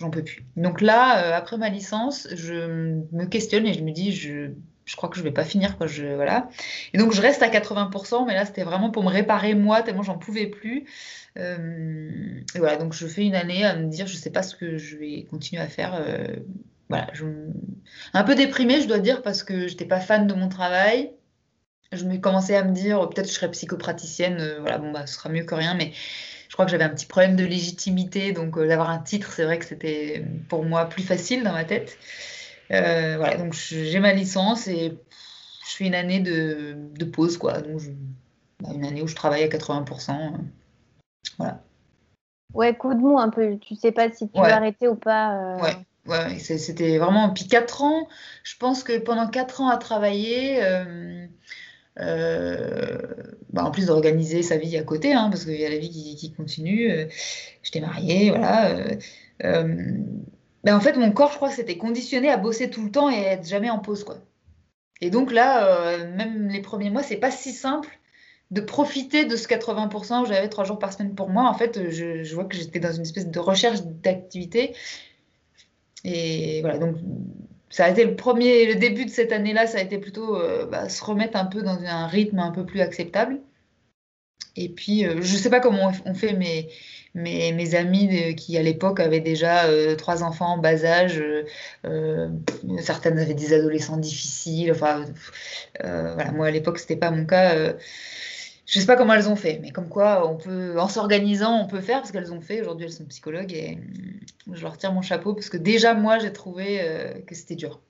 Speaker 2: j'en peux plus. Donc là, euh, après ma licence, je me questionne et je me dis, je, je crois que je vais pas finir, quoi. Je, voilà. Et donc je reste à 80%, mais là, c'était vraiment pour me réparer moi, tellement j'en pouvais plus. Euh, et voilà, donc je fais une année à me dire, je sais pas ce que je vais continuer à faire. Euh, voilà, un peu déprimée, je dois dire, parce que j'étais pas fan de mon travail. Je me commençais à me dire, peut-être je serais psychopraticienne. Euh, voilà, bon bah, ce sera mieux que rien, mais je crois que j'avais un petit problème de légitimité, donc d'avoir un titre, c'est vrai que c'était pour moi plus facile dans ma tête. Voilà, donc j'ai ma licence et je fais une année de, de pause, quoi. Donc bah, une année où je travaille à 80%. voilà.
Speaker 3: Ouais, coup de mou un peu. Tu sais pas si tu vas arrêter ou pas.
Speaker 2: Ouais. Ouais, c'était vraiment. Puis 4 ans, je pense que pendant 4 ans à travailler, euh, euh, bah en plus d'organiser sa vie à côté, hein, parce qu'il y a la vie qui, continue, euh, j'étais mariée, voilà. Ben en fait, mon corps, je crois que c'était conditionné à bosser tout le temps et à être jamais en pause, quoi. Et donc là, même les premiers mois, c'est pas si simple de profiter de ce 80% où j'avais 3 jours par semaine pour moi. En fait, je, je vois que j'étais dans une espèce de recherche d'activité et voilà, donc ça a été le premier, le début de cette année-là, ça a été plutôt euh, bah, se remettre un peu dans un rythme un peu plus acceptable. Et puis, euh, je ne sais pas comment on fait mes, mes, mes amis qui, à l'époque, avaient déjà euh, trois enfants en bas âge. certaines avaient des adolescents difficiles. Enfin, voilà, moi, à l'époque, ce n'était pas mon cas. Je sais pas comment elles ont fait, mais comme quoi, on peut, en s'organisant, on peut faire parce qu'elles ont fait. Aujourd'hui, elles sont psychologues et mm, je leur tire mon chapeau parce que déjà, moi, j'ai trouvé euh, que c'était dur.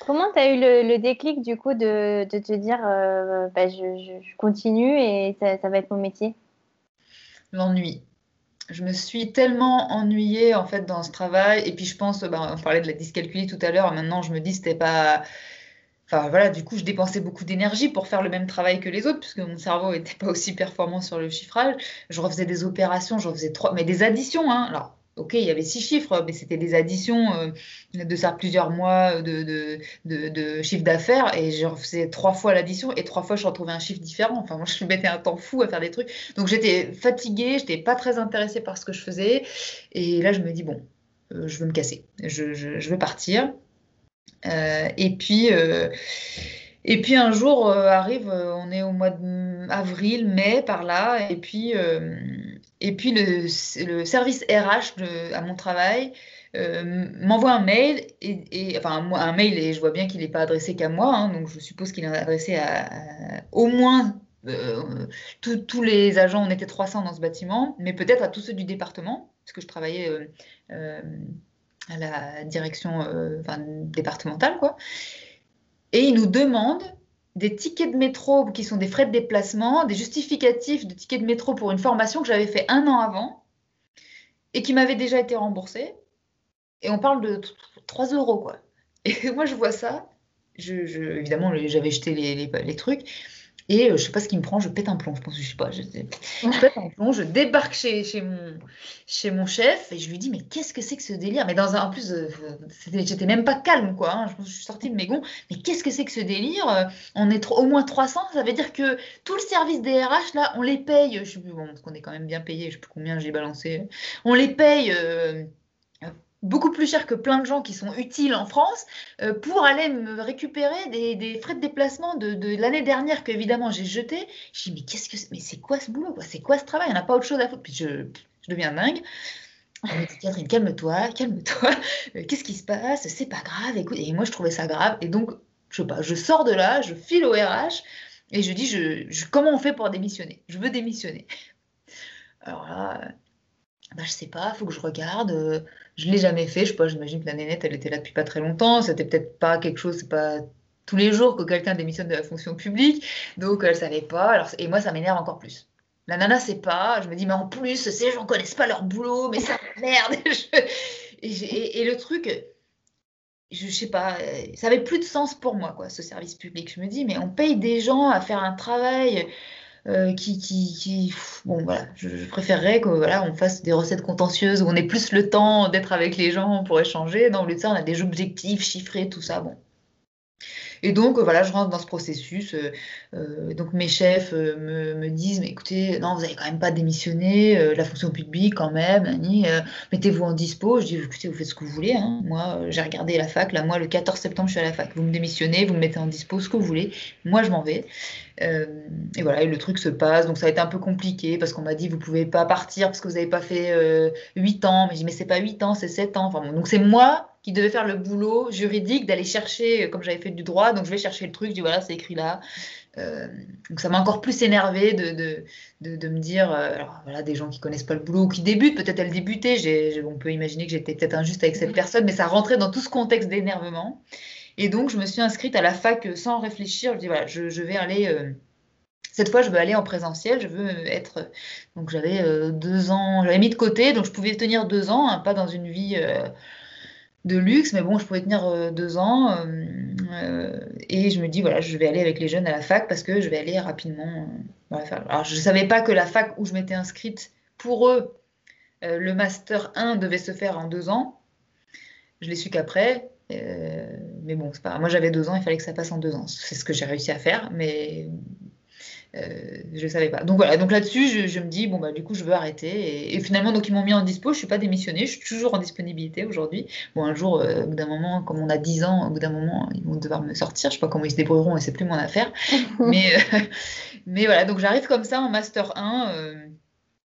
Speaker 3: Comment tu as eu le, déclic du coup de, te dire euh, bah, je, continue et ça, va être mon métier?
Speaker 2: L'ennui. Je me suis tellement ennuyée en fait dans ce travail et puis je pense, bah, on parlait de la dyscalculie tout à l'heure, maintenant je me dis c'était pas Enfin, voilà, du coup, je dépensais beaucoup d'énergie pour faire le même travail que les autres, puisque mon cerveau n'était pas aussi performant sur le chiffrage. Je refaisais des opérations, je refaisais trois, mais des additions. Hein. Alors, ok, il y avait six chiffres, mais c'était des additions euh, de ça plusieurs mois de, de, chiffre d'affaires, et je refaisais trois fois l'addition, et trois fois, je retrouvais un chiffre différent. Enfin, moi, je mettais un temps fou à faire des trucs. Donc, j'étais fatiguée, j'étais pas très intéressée par ce que je faisais. Et là, je me dis, bon, euh, je veux me casser, je, veux partir. Euh, et puis, et puis un jour arrive, on est au mois d'avril, mai par là, et puis, et puis le, service RH à mon travail m'envoie un mail, et, enfin un, mail, et je vois bien qu'il n'est pas adressé qu'à moi, hein, donc je suppose qu'il est adressé à, au moins tous les agents, on était 300 dans ce bâtiment, mais peut-être à tous ceux du département, parce que je travaillais à la direction euh, départementale, quoi. Et ils nous demandent des tickets de métro qui sont des frais de déplacement, des justificatifs de tickets de métro pour une formation que j'avais fait un an avant et qui m'avait déjà été remboursée. Et on parle de 3 euros, quoi. Et moi, je vois ça. Je, évidemment, j'avais jeté les, les trucs. Et euh, je sais pas ce qui me prend, je pète un plomb, je pense, je sais pas. Je, pète un plomb, je débarque chez, chez, mon, chez mon chef et je lui dis, mais qu'est-ce que c'est que ce délire? Mais dans un, en plus, euh, j'étais même pas calme, quoi. Hein, je, suis sortie de mes gonds. Mais qu'est-ce que c'est que ce délire? Euh, On est au moins 300, ça veut dire que tout le service des RH, là, on les paye, je sais plus, bon, parce qu'on est quand même bien payé, je sais plus combien j'ai balancé. On les paye beaucoup plus cher que plein de gens qui sont utiles en France euh, pour aller me récupérer des, frais de déplacement de, l'année dernière que évidemment j'ai jeté. Je dis mais qu'est-ce que mais c'est quoi ce boulot C'est quoi ce travail? Il n'y a pas autre chose à foutre. Puis je, deviens dingue. Elle me dit Catherine, calme-toi, calme-toi. Euh, qu'est-ce qui se passe? C'est pas grave. Écoute. Et moi je trouvais ça grave. Et donc je sais pas, je sors de là, je file au RH et je dis je, comment on fait pour démissionner? Je veux démissionner. Alors là, bah, je sais pas, faut que je regarde. Je l'ai jamais fait. Je sais pas, j'imagine que la nénette, elle était là depuis pas très longtemps. C'était peut-être pas quelque chose, c'est pas tous les jours que quelqu'un démissionne de la fonction publique. Donc, elle savait pas. Alors, et moi, ça m'énerve encore plus. La nana sait pas. Je me dis, mais en plus, ces gens connaissent pas leur boulot, mais ça merde. et, le truc, je sais pas, ça avait plus de sens pour moi, quoi, ce service public. Je me dis, mais on paye des gens à faire un travail euh, qui, qui, bon voilà, je, préférerais que voilà, on fasse des recettes contentieuses où on ait plus le temps d'être avec les gens pour échanger. Non, au lieu de ça, on a des objectifs chiffrés, tout ça. Bon, et donc, euh, voilà, je rentre dans ce processus. Euh, euh, donc, mes chefs me, disent, mais écoutez, non, vous n'avez quand même pas démissionné, la fonction publique quand même, mettez-vous en dispo. Je dis, écoutez, vous faites ce que vous voulez. Hein. Moi, j'ai regardé la fac. Là, moi, le 14 septembre, je suis à la fac. Vous me démissionnez, vous me mettez en dispo, ce que vous voulez. Moi, je m'en vais. et voilà, et le truc se passe. Donc, ça a été un peu compliqué parce qu'on m'a dit, vous pouvez pas partir parce que vous n'avez pas fait 8 ans. Mais je dis, mais c'est pas 8 ans, c'est 7 ans. Donc, c'est moi qui devait faire le boulot juridique, d'aller chercher, comme j'avais fait du droit, donc je vais chercher le truc, je dis voilà, c'est écrit là. donc ça m'a encore plus énervé de, de, me dire, alors voilà, des gens qui connaissent pas le boulot ou qui débutent, peut-être elles débutaient, on peut imaginer que j'étais peut-être injuste avec cette personne, mais ça rentrait dans tout ce contexte d'énervement. Et donc je me suis inscrite à la fac sans réfléchir, je dis voilà, je, je vais aller cette fois, je veux aller en présentiel, je veux être. Donc, j'avais euh, deux ans, j'avais mis de côté, donc je pouvais tenir deux ans, hein, pas dans une vie euh, de luxe, mais bon, je pouvais tenir euh, deux ans. et je me dis, voilà, je vais aller avec les jeunes à la fac parce que je vais aller rapidement. Alors, je ne savais pas que la fac où je m'étais inscrite, pour eux, le Master 1 devait se faire en deux ans. Je l'ai su qu'après. mais bon, c'est pas. Moi, j'avais deux ans, il fallait que ça passe en deux ans. C'est ce que j'ai réussi à faire, mais euh, je ne savais pas. Donc voilà, donc là-dessus, je, me dis, bon, bah, du coup, je veux arrêter. Et, finalement, donc, ils m'ont mis en dispo. Je ne suis pas démissionnée. Je suis toujours en disponibilité aujourd'hui. Bon, un jour, euh, au bout d'un moment, comme on a 10 ans, au bout d'un moment, ils vont devoir me sortir. Je ne sais pas comment ils se débrouilleront et c'est plus mon affaire. mais, euh, mais voilà, donc j'arrive comme ça en Master 1,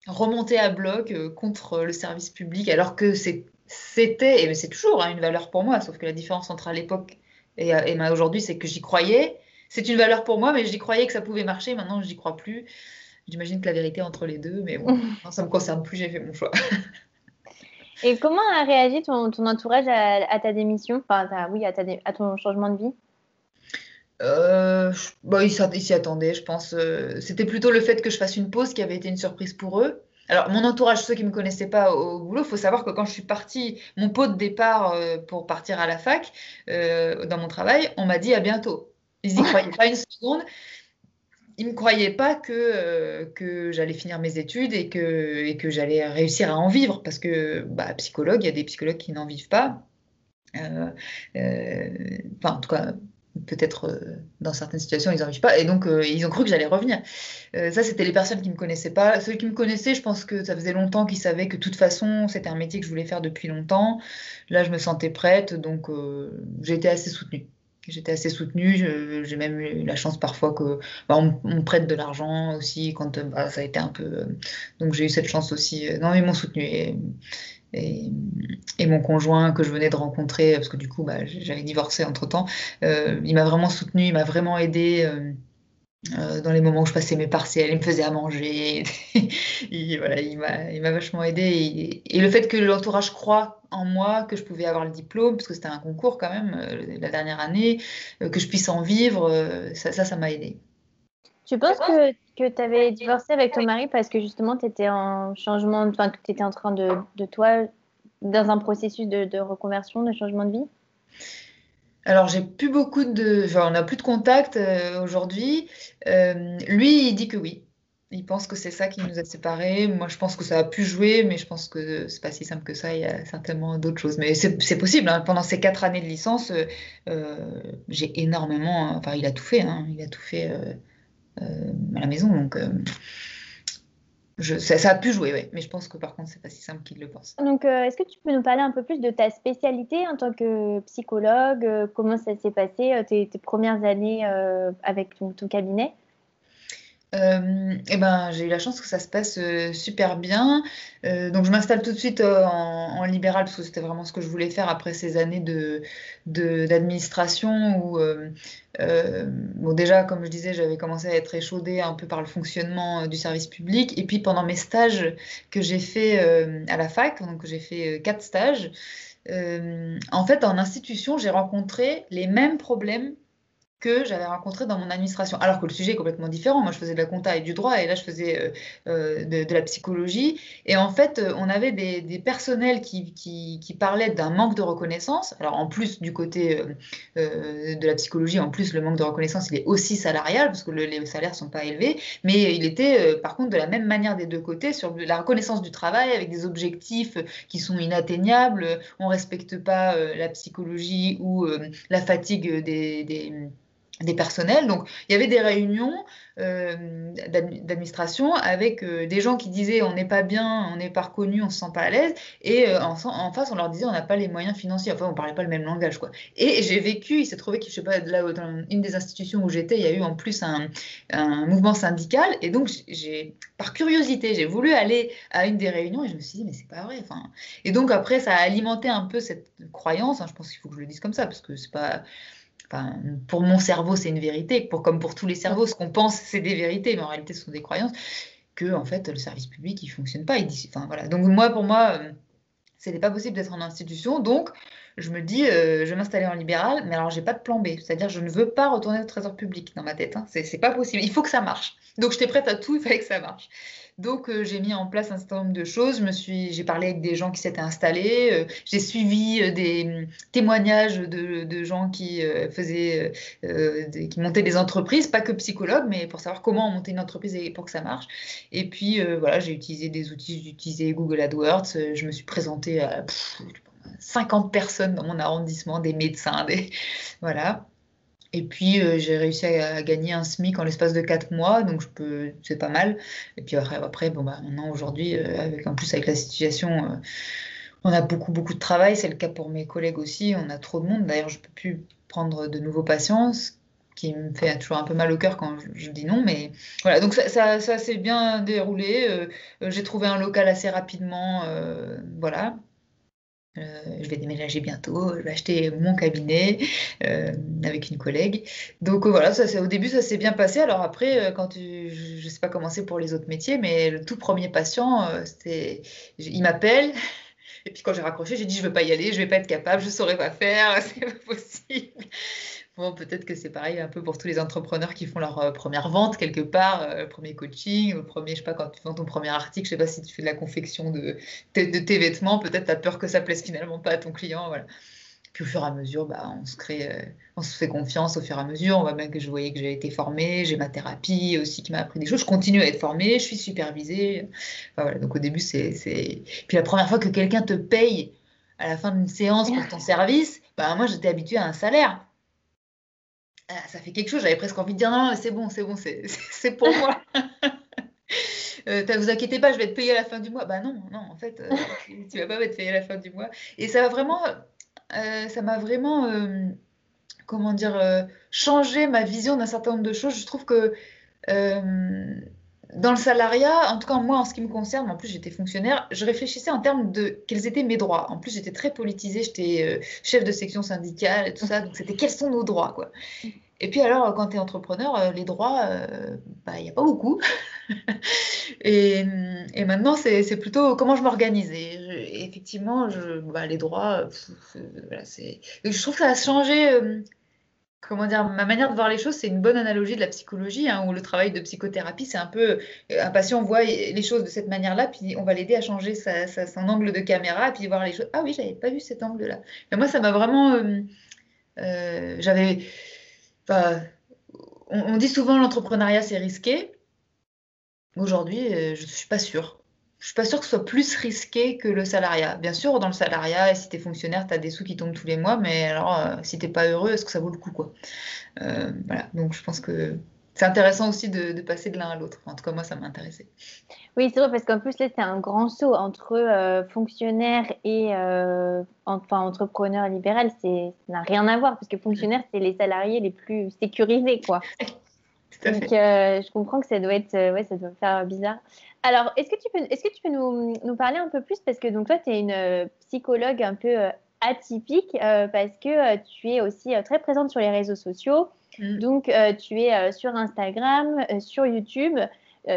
Speaker 2: remonté à bloc contre le service public, alors que c'était, et c'est toujours hein, une valeur pour moi, sauf que la différence entre à l'époque et, et aujourd'hui, c'est que j'y croyais c'est une valeur pour moi, mais j'y croyais que ça pouvait marcher. Maintenant, je n'y crois plus. J'imagine que la vérité entre les deux, mais bon, ça ne me concerne plus, j'ai fait mon choix.
Speaker 3: Et comment a réagi ton, entourage à, ta démission? Enfin, oui, à, ton changement de vie?
Speaker 2: Euh, bah, ils s'y attendaient, je pense. Euh, c'était plutôt le fait que je fasse une pause qui avait été une surprise pour eux. Alors, mon entourage, ceux qui ne me connaissaient pas au boulot, il faut savoir que quand je suis partie, mon pot de départ euh, pour partir à la fac, dans mon travail, on m'a dit à bientôt. Ils n'y croyaient pas une seconde. Ils ne croyaient pas que, euh, que j'allais finir mes études et que, et que j'allais réussir à en vivre. Parce que, bah, psychologue, il y a des psychologues qui n'en vivent pas. Euh, euh, enfin, en tout cas, peut-être dans certaines situations, ils n'en vivent pas. Et donc, ils ont cru que j'allais revenir. ça, c'était les personnes qui ne me connaissaient pas. Ceux qui me connaissaient, je pense que ça faisait longtemps qu'ils savaient que de toute façon, c'était un métier que je voulais faire depuis longtemps. Là, je me sentais prête, donc j'ai été assez soutenue. J'étais assez soutenue. J'ai même eu la chance parfois que bah, on, prête de l'argent aussi quand bah, ça a été un peu. Euh, donc j'ai eu cette chance aussi. Euh, non, ils m'ont soutenue. Et, et, mon conjoint que je venais de rencontrer, parce que du coup, bah, j'avais divorcé entre temps, euh, il m'a vraiment soutenu, il m'a vraiment aidé. dans les moments où je passais mes partiels, il me faisait à manger. il m'a vachement aidé. Et, le fait que l'entourage croit en moi que je pouvais avoir le diplôme, parce que c'était un concours quand même, euh, la dernière année, euh, que je puisse en vivre, euh, ça, ça m'a aidé.
Speaker 3: Tu penses que, tu avais divorcé avec ton mari parce que justement tu étais en changement, enfin tu étais en train de, toi, dans un processus de reconversion, de changement de vie?
Speaker 2: Alors, j'ai plus beaucoup de. On n'a plus de contact aujourd'hui. lui, il dit que oui. Il pense que c'est ça qui nous a séparés. Moi, je pense que ça a pu jouer, mais je pense que c'est pas si simple que ça. Il y a certainement d'autres choses. Mais c'est possible. Hein. Pendant ces quatre années de licence, euh, euh, j'ai énormément. Enfin, il a tout fait. Hein. Il a tout fait euh, à la maison. Donc, je, ça, a pu jouer. Mais je pense que par contre, c'est pas si simple qu'il le pense.
Speaker 3: Donc, est-ce que tu peux nous parler un peu plus de ta spécialité en tant que psychologue? Comment ça s'est passé tes, premières années avec ton cabinet?
Speaker 2: Euh, eh ben, j'ai eu la chance que ça se passe euh, super bien. Euh, donc, je m'installe tout de suite en, libéral parce que c'était vraiment ce que je voulais faire après ces années de, d'administration où, bon, déjà, comme je disais, j'avais commencé à être échaudée un peu par le fonctionnement du service public. Et puis, pendant mes stages que j'ai fait à la fac, donc j'ai fait quatre stages, en fait, en institution, j'ai rencontré les mêmes problèmes que j'avais rencontré dans mon administration. Alors que le sujet est complètement différent. Moi, je faisais de la compta et du droit, et là, je faisais euh, euh, de, la psychologie. Et en fait, euh, on avait des, personnels qui, qui, parlaient d'un manque de reconnaissance. Alors, en plus du côté de la psychologie, en plus, le manque de reconnaissance, il est aussi salarial, parce que les salaires ne sont pas élevés. Mais il était, par contre, de la même manière des deux côtés, sur la reconnaissance du travail, avec des objectifs qui sont inatteignables. On ne respecte pas la psychologie ou la fatigue des personnels. Donc, il y avait des réunions euh, d'administration avec euh, des gens qui disaient on n'est pas bien, on n'est pas reconnu, on se sent pas à l'aise, et euh, en, face on leur disait on n'a pas les moyens financiers. Enfin, on parlait pas le même langage, quoi. Et j'ai vécu, il s'est trouvé que je sais pas là dans une des institutions où j'étais, il y a eu en plus un, mouvement syndical, et donc par curiosité j'ai voulu aller à une des réunions et je me suis dit mais c'est pas vrai. Enfin, et donc après ça a alimenté un peu cette croyance. Hein, je pense qu'il faut que je le dise comme ça parce que c'est pas pour mon cerveau, c'est une vérité. Pour, comme pour tous les cerveaux, ce qu'on pense, c'est des vérités, mais en réalité, ce sont des croyances. Que en fait, le service public, il fonctionne pas. Voilà. Donc moi, pour moi, euh, ce n'est pas possible d'être en institution. Donc, je me dis, euh, je vais m'installer en libéral, mais alors j'ai pas de plan B. C'est-à-dire, je ne veux pas retourner au trésor public dans ma tête. Hein. C'est pas possible. Il faut que ça marche. Donc, j'étais prête à tout. Il fallait que ça marche. Donc, euh, j'ai mis en place un certain nombre de choses. J'ai parlé avec des gens qui s'étaient installés. Euh, j'ai suivi euh, des témoignages de, gens qui faisaient, qui montaient des entreprises, pas que psychologues, mais pour savoir comment monter une entreprise et pour que ça marche. Et puis, voilà, j'ai utilisé des outils. J'ai utilisé Google AdWords. je me suis présentée à 50 personnes dans mon arrondissement, des médecins, des voilà. Et puis, euh, j'ai réussi à, gagner un SMIC en l'espace de 4 mois, donc c'est pas mal. Et puis après, après bon, bah, maintenant, aujourd'hui, euh, en plus, avec la situation, euh, on a beaucoup, beaucoup de travail. C'est le cas pour mes collègues aussi. On a trop de monde. D'ailleurs, je ne peux plus prendre de nouveaux patients, ce qui me fait toujours un peu mal au cœur quand je, dis non. Mais voilà, donc ça, ça s'est bien déroulé. j'ai trouvé un local assez rapidement. voilà. Euh, je vais déménager bientôt, je vais acheter mon cabinet euh, avec une collègue. Donc euh, voilà, au début ça s'est bien passé. Alors après, quand je ne sais pas comment c'est pour les autres métiers, mais le tout premier patient, il m'appelle. Et puis quand j'ai raccroché, j'ai dit je ne veux pas y aller, je ne vais pas être capable, je ne saurais pas faire, c'est pas possible. Bon, peut-être que c'est pareil un peu pour tous les entrepreneurs qui font leur euh, première vente quelque part, euh, premier coaching, le premier, je sais pas, quand tu vends ton premier article, je sais pas si tu fais de la confection de, de, tes vêtements, peut-être tu as peur que ça plaise finalement pas à ton client, voilà. Puis au fur et à mesure, bah, on se crée, euh, on se fait confiance au fur et à mesure. On voit bien que je voyais que j'ai été formée, j'ai ma thérapie aussi qui m'a appris des choses. Je continue à être formée, je suis supervisée. voilà. Donc au début, c'est, Puis la première fois que quelqu'un te paye à la fin d'une séance pour ton service, bah, moi j'étais habituée à un salaire. Ah, ça fait quelque chose. J'avais presque envie de dire non, c'est bon, c'est bon, c'est pour moi. euh, vous inquiétez pas, je vais être payée à la fin du mois. Bah non, non, en fait, euh, tu, vas pas être payée à la fin du mois. Et ça va vraiment, euh, ça m'a vraiment, euh, comment dire, changé ma vision d'un certain nombre de choses. Je trouve que dans le salariat, en tout cas moi en ce qui me concerne, en plus j'étais fonctionnaire, je réfléchissais en termes de quels étaient mes droits. En plus j'étais très politisée, j'étais chef de section syndicale et tout ça, donc c'était quels sont nos droits quoi. Et puis alors, quand tu es entrepreneur, euh, les droits, euh, bah, il n'y a pas beaucoup. et, maintenant, c'est plutôt comment je m'organise. Effectivement, bah, les droits, je trouve que ça a changé. Euh, comment dire, ma manière de voir les choses, c'est une bonne analogie de la psychologie, hein, où le travail de psychothérapie, c'est un peu, un patient voit les choses de cette manière-là, puis on va l'aider à changer son angle de caméra, puis voir les choses. Ah oui, j'avais pas vu cet angle-là. Moi, ça m'a vraiment, j'avais, on, dit souvent l'entrepreneuriat c'est risqué. Aujourd'hui, euh, je ne suis pas sûre. Je suis pas sûre que ce soit plus risqué que le salariat. Bien sûr, dans le salariat, si tu es fonctionnaire, tu as des sous qui tombent tous les mois, mais alors euh, si tu n'es pas heureux, est-ce que ça vaut le coup quoi? Euh, Voilà, donc je pense que c'est intéressant aussi de, passer de l'un à l'autre. En tout cas, moi, ça m'a intéressé.
Speaker 3: Oui, c'est vrai, parce qu'en plus, là, c'est un grand saut entre euh, fonctionnaire et euh, enfin, entrepreneur libéral. Ça n'a rien à voir, parce que fonctionnaire, c'est les salariés les plus sécurisés, quoi. Donc, euh, je comprends que ça doit être, ouais, ça doit faire bizarre. Alors, est-ce que tu peux, est-ce que tu peux nous, nous, parler un peu plus? Parce que donc, toi, tu es une psychologue un peu atypique, parce que tu es aussi très présente sur les réseaux sociaux. Mm. Donc, euh, tu es euh, sur Instagram, euh, sur YouTube.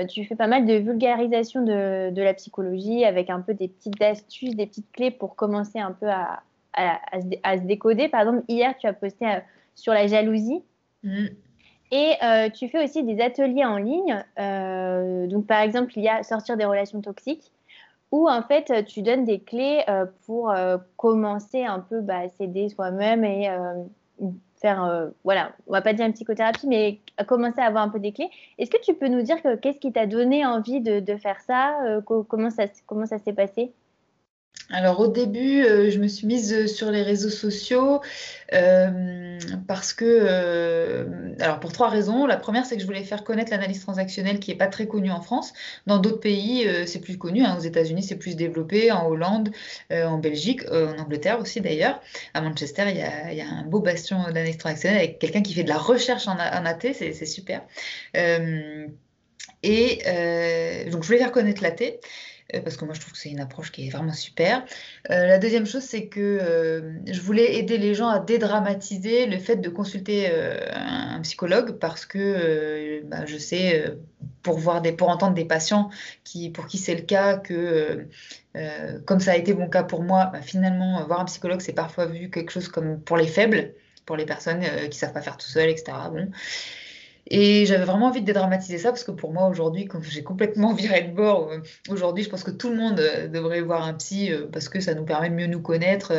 Speaker 3: tu fais pas mal de vulgarisation de, la psychologie avec un peu des petites astuces, des petites clés pour commencer un peu à, se, décoder. Par exemple, hier, tu as posté sur la jalousie. Mm. Et tu fais aussi des ateliers en ligne. donc, par exemple, il y a sortir des relations toxiques, où en fait, tu donnes des clés pour commencer un peu bah, à s'aider soi-même et faire, euh, voilà, on va pas dire une psychothérapie, mais commencer à avoir un peu des clés. Est-ce que tu peux nous dire qu'est-ce qui t'a donné envie de, faire ça? Euh, Comment ça, comment ça s'est passé?
Speaker 2: Alors au début, euh, je me suis mise euh, sur les réseaux sociaux euh, parce que, alors pour trois raisons. La première, c'est que je voulais faire connaître l'analyse transactionnelle qui n'est pas très connue en France. Dans d'autres pays, c'est plus connu. Hein. Aux États-Unis, c'est plus développé. En Hollande, en Belgique, en Angleterre aussi d'ailleurs. À Manchester, il y a, un beau bastion d'analyse transactionnelle avec quelqu'un qui fait de la recherche en, en AT. C'est super. et donc je voulais faire connaître l'AT. Parce que moi je trouve que c'est une approche qui est vraiment super. la deuxième chose, c'est que je voulais aider les gens à dédramatiser le fait de consulter un, psychologue parce que bah, je sais, pour, voir des, pour entendre des patients qui, pour qui c'est le cas, que comme ça a été mon cas pour moi, bah, finalement, voir un psychologue, c'est parfois vu quelque chose comme pour les faibles pour les personnes qui ne savent pas faire tout seul, etc. Bon. Et j'avais vraiment envie de dédramatiser ça parce que pour moi aujourd'hui, quand j'ai complètement viré de bord, euh, aujourd'hui je pense que tout le monde euh, devrait voir un psy euh, parce que ça nous permet de mieux nous connaître